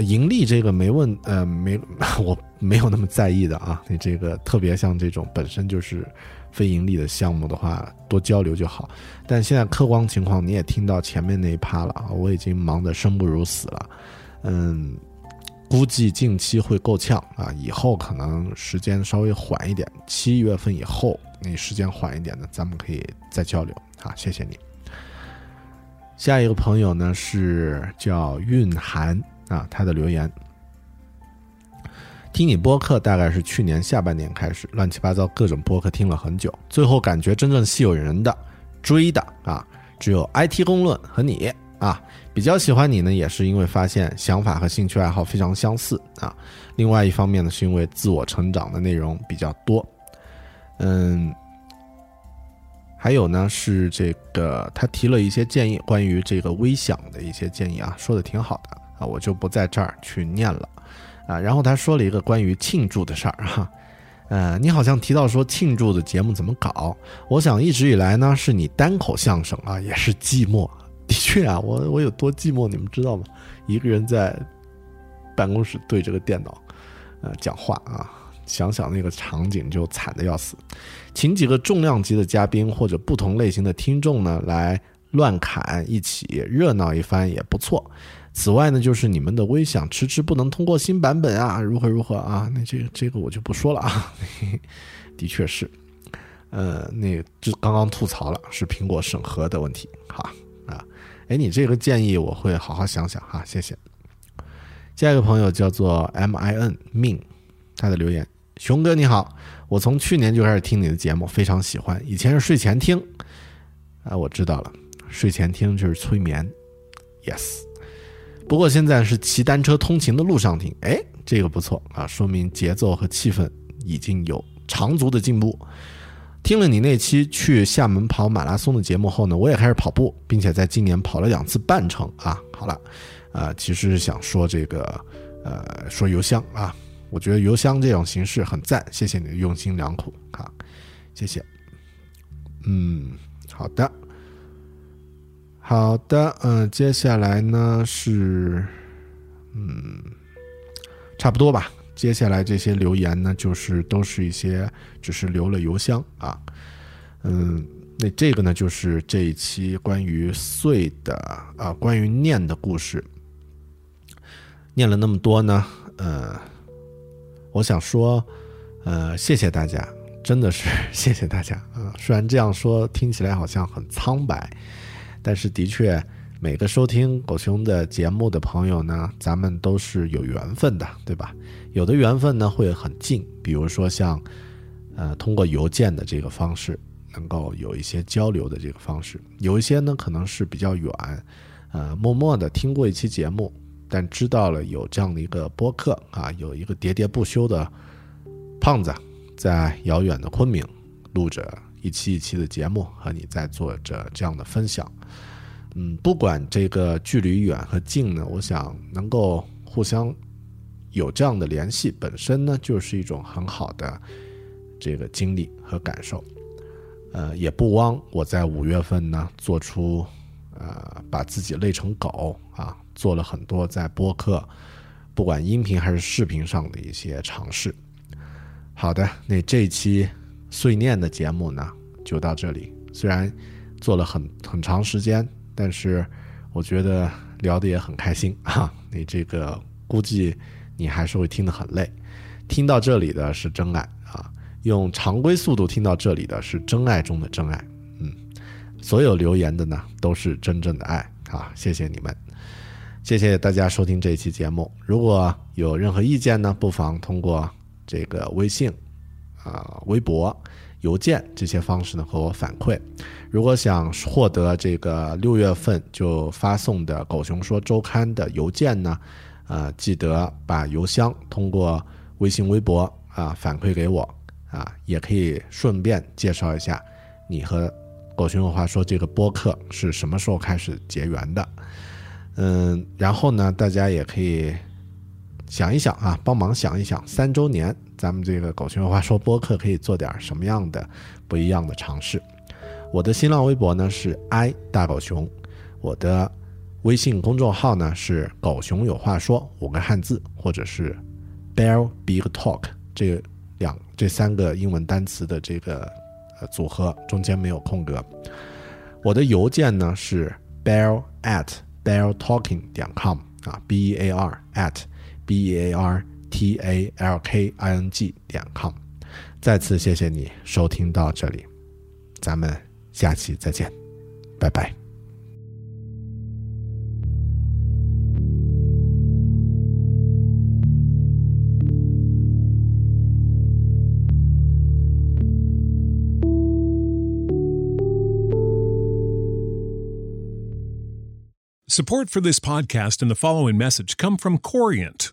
盈利这个没问，呃，没，我没有那么在意的啊。你这个特别像这种本身就是非盈利的项目的话，多交流就好。但现在客观情况你也听到前面那一趴了啊，我已经忙得生不如死了。嗯，估计近期会够呛啊，以后可能时间稍微缓一点，七月份以后你时间缓一点的，咱们可以再交流啊。谢谢你。下一个朋友呢是叫蕴含啊，他的留言，听你播客大概是去年下半年开始，乱七八糟各种播客听了很久，最后感觉真正吸引人的追的啊，只有 IT 公论和你啊，比较喜欢你呢，也是因为发现想法和兴趣爱好非常相似啊，另外一方面呢，是因为自我成长的内容比较多，嗯。还有呢是这个他提了一些建议，关于这个微享的一些建议啊，说的挺好的啊，我就不在这儿去念了。啊。然后他说了一个关于庆祝的事儿哈，呃，你好像提到说庆祝的节目怎么搞？我想一直以来呢是你单口相声啊，也是寂寞。的确啊，我我有多寂寞，你们知道吗？一个人在办公室对这个电脑，呃，讲话啊。想想那个场景就惨的要死，请几个重量级的嘉宾或者不同类型的听众呢来乱侃一起热闹一番也不错。此外呢，就是你们的微享迟迟不能通过新版本啊，如何如何啊？那这个这个我就不说了啊。的确是，呃，那这刚刚吐槽了是苹果审核的问题，哈啊。哎，你这个建议我会好好想想哈，谢谢。下一个朋友叫做 M I N 命，他的留言。熊哥你好，我从去年就开始听你的节目，非常喜欢。以前是睡前听，啊，我知道了，睡前听就是催眠，yes。不过现在是骑单车通勤的路上听，哎，这个不错啊，说明节奏和气氛已经有长足的进步。听了你那期去厦门跑马拉松的节目后呢，我也开始跑步，并且在今年跑了两次半程啊。好了，啊，其实是想说这个，呃，说邮箱啊。我觉得邮箱这种形式很赞，谢谢你的用心良苦啊，谢谢。嗯，好的，好的，嗯，接下来呢是，嗯，差不多吧。接下来这些留言呢，就是都是一些只是留了邮箱啊，嗯，那这个呢就是这一期关于岁的啊，关于念的故事，念了那么多呢，呃。我想说，呃，谢谢大家，真的是 谢谢大家啊！虽然这样说听起来好像很苍白，但是的确，每个收听狗熊的节目的朋友呢，咱们都是有缘分的，对吧？有的缘分呢会很近，比如说像，呃，通过邮件的这个方式，能够有一些交流的这个方式；有一些呢可能是比较远，呃，默默的听过一期节目。但知道了有这样的一个播客啊，有一个喋喋不休的胖子在遥远的昆明录着一期一期的节目，和你在做着这样的分享。嗯，不管这个距离远和近呢，我想能够互相有这样的联系，本身呢就是一种很好的这个经历和感受。呃，也不枉我在五月份呢做出呃把自己累成狗啊。做了很多在播客，不管音频还是视频上的一些尝试。好的，那这一期碎念的节目呢，就到这里。虽然做了很很长时间，但是我觉得聊得也很开心啊。你这个估计你还是会听得很累。听到这里的是真爱啊，用常规速度听到这里的是真爱中的真爱。嗯，所有留言的呢都是真正的爱啊，谢谢你们。谢谢大家收听这一期节目。如果有任何意见呢，不妨通过这个微信、啊微博、邮件这些方式呢和我反馈。如果想获得这个六月份就发送的《狗熊说周刊》的邮件呢，呃，记得把邮箱通过微信、微博啊反馈给我啊，也可以顺便介绍一下你和《狗熊有话说》这个播客是什么时候开始结缘的。嗯，然后呢，大家也可以想一想啊，帮忙想一想，三周年咱们这个狗熊有话说播客可以做点什么样的不一样的尝试。我的新浪微博呢是 i 大狗熊，我的微信公众号呢是狗熊有话说五个汉字，或者是 bear big talk 这两这三个英文单词的这个呃组合中间没有空格。我的邮件呢是 bear at beartalking 点 com 啊，b e a r at b e a r t a l k i n g 点 com，再次谢谢你收听到这里，咱们下期再见，拜拜。Support for this podcast and the following message come from Corient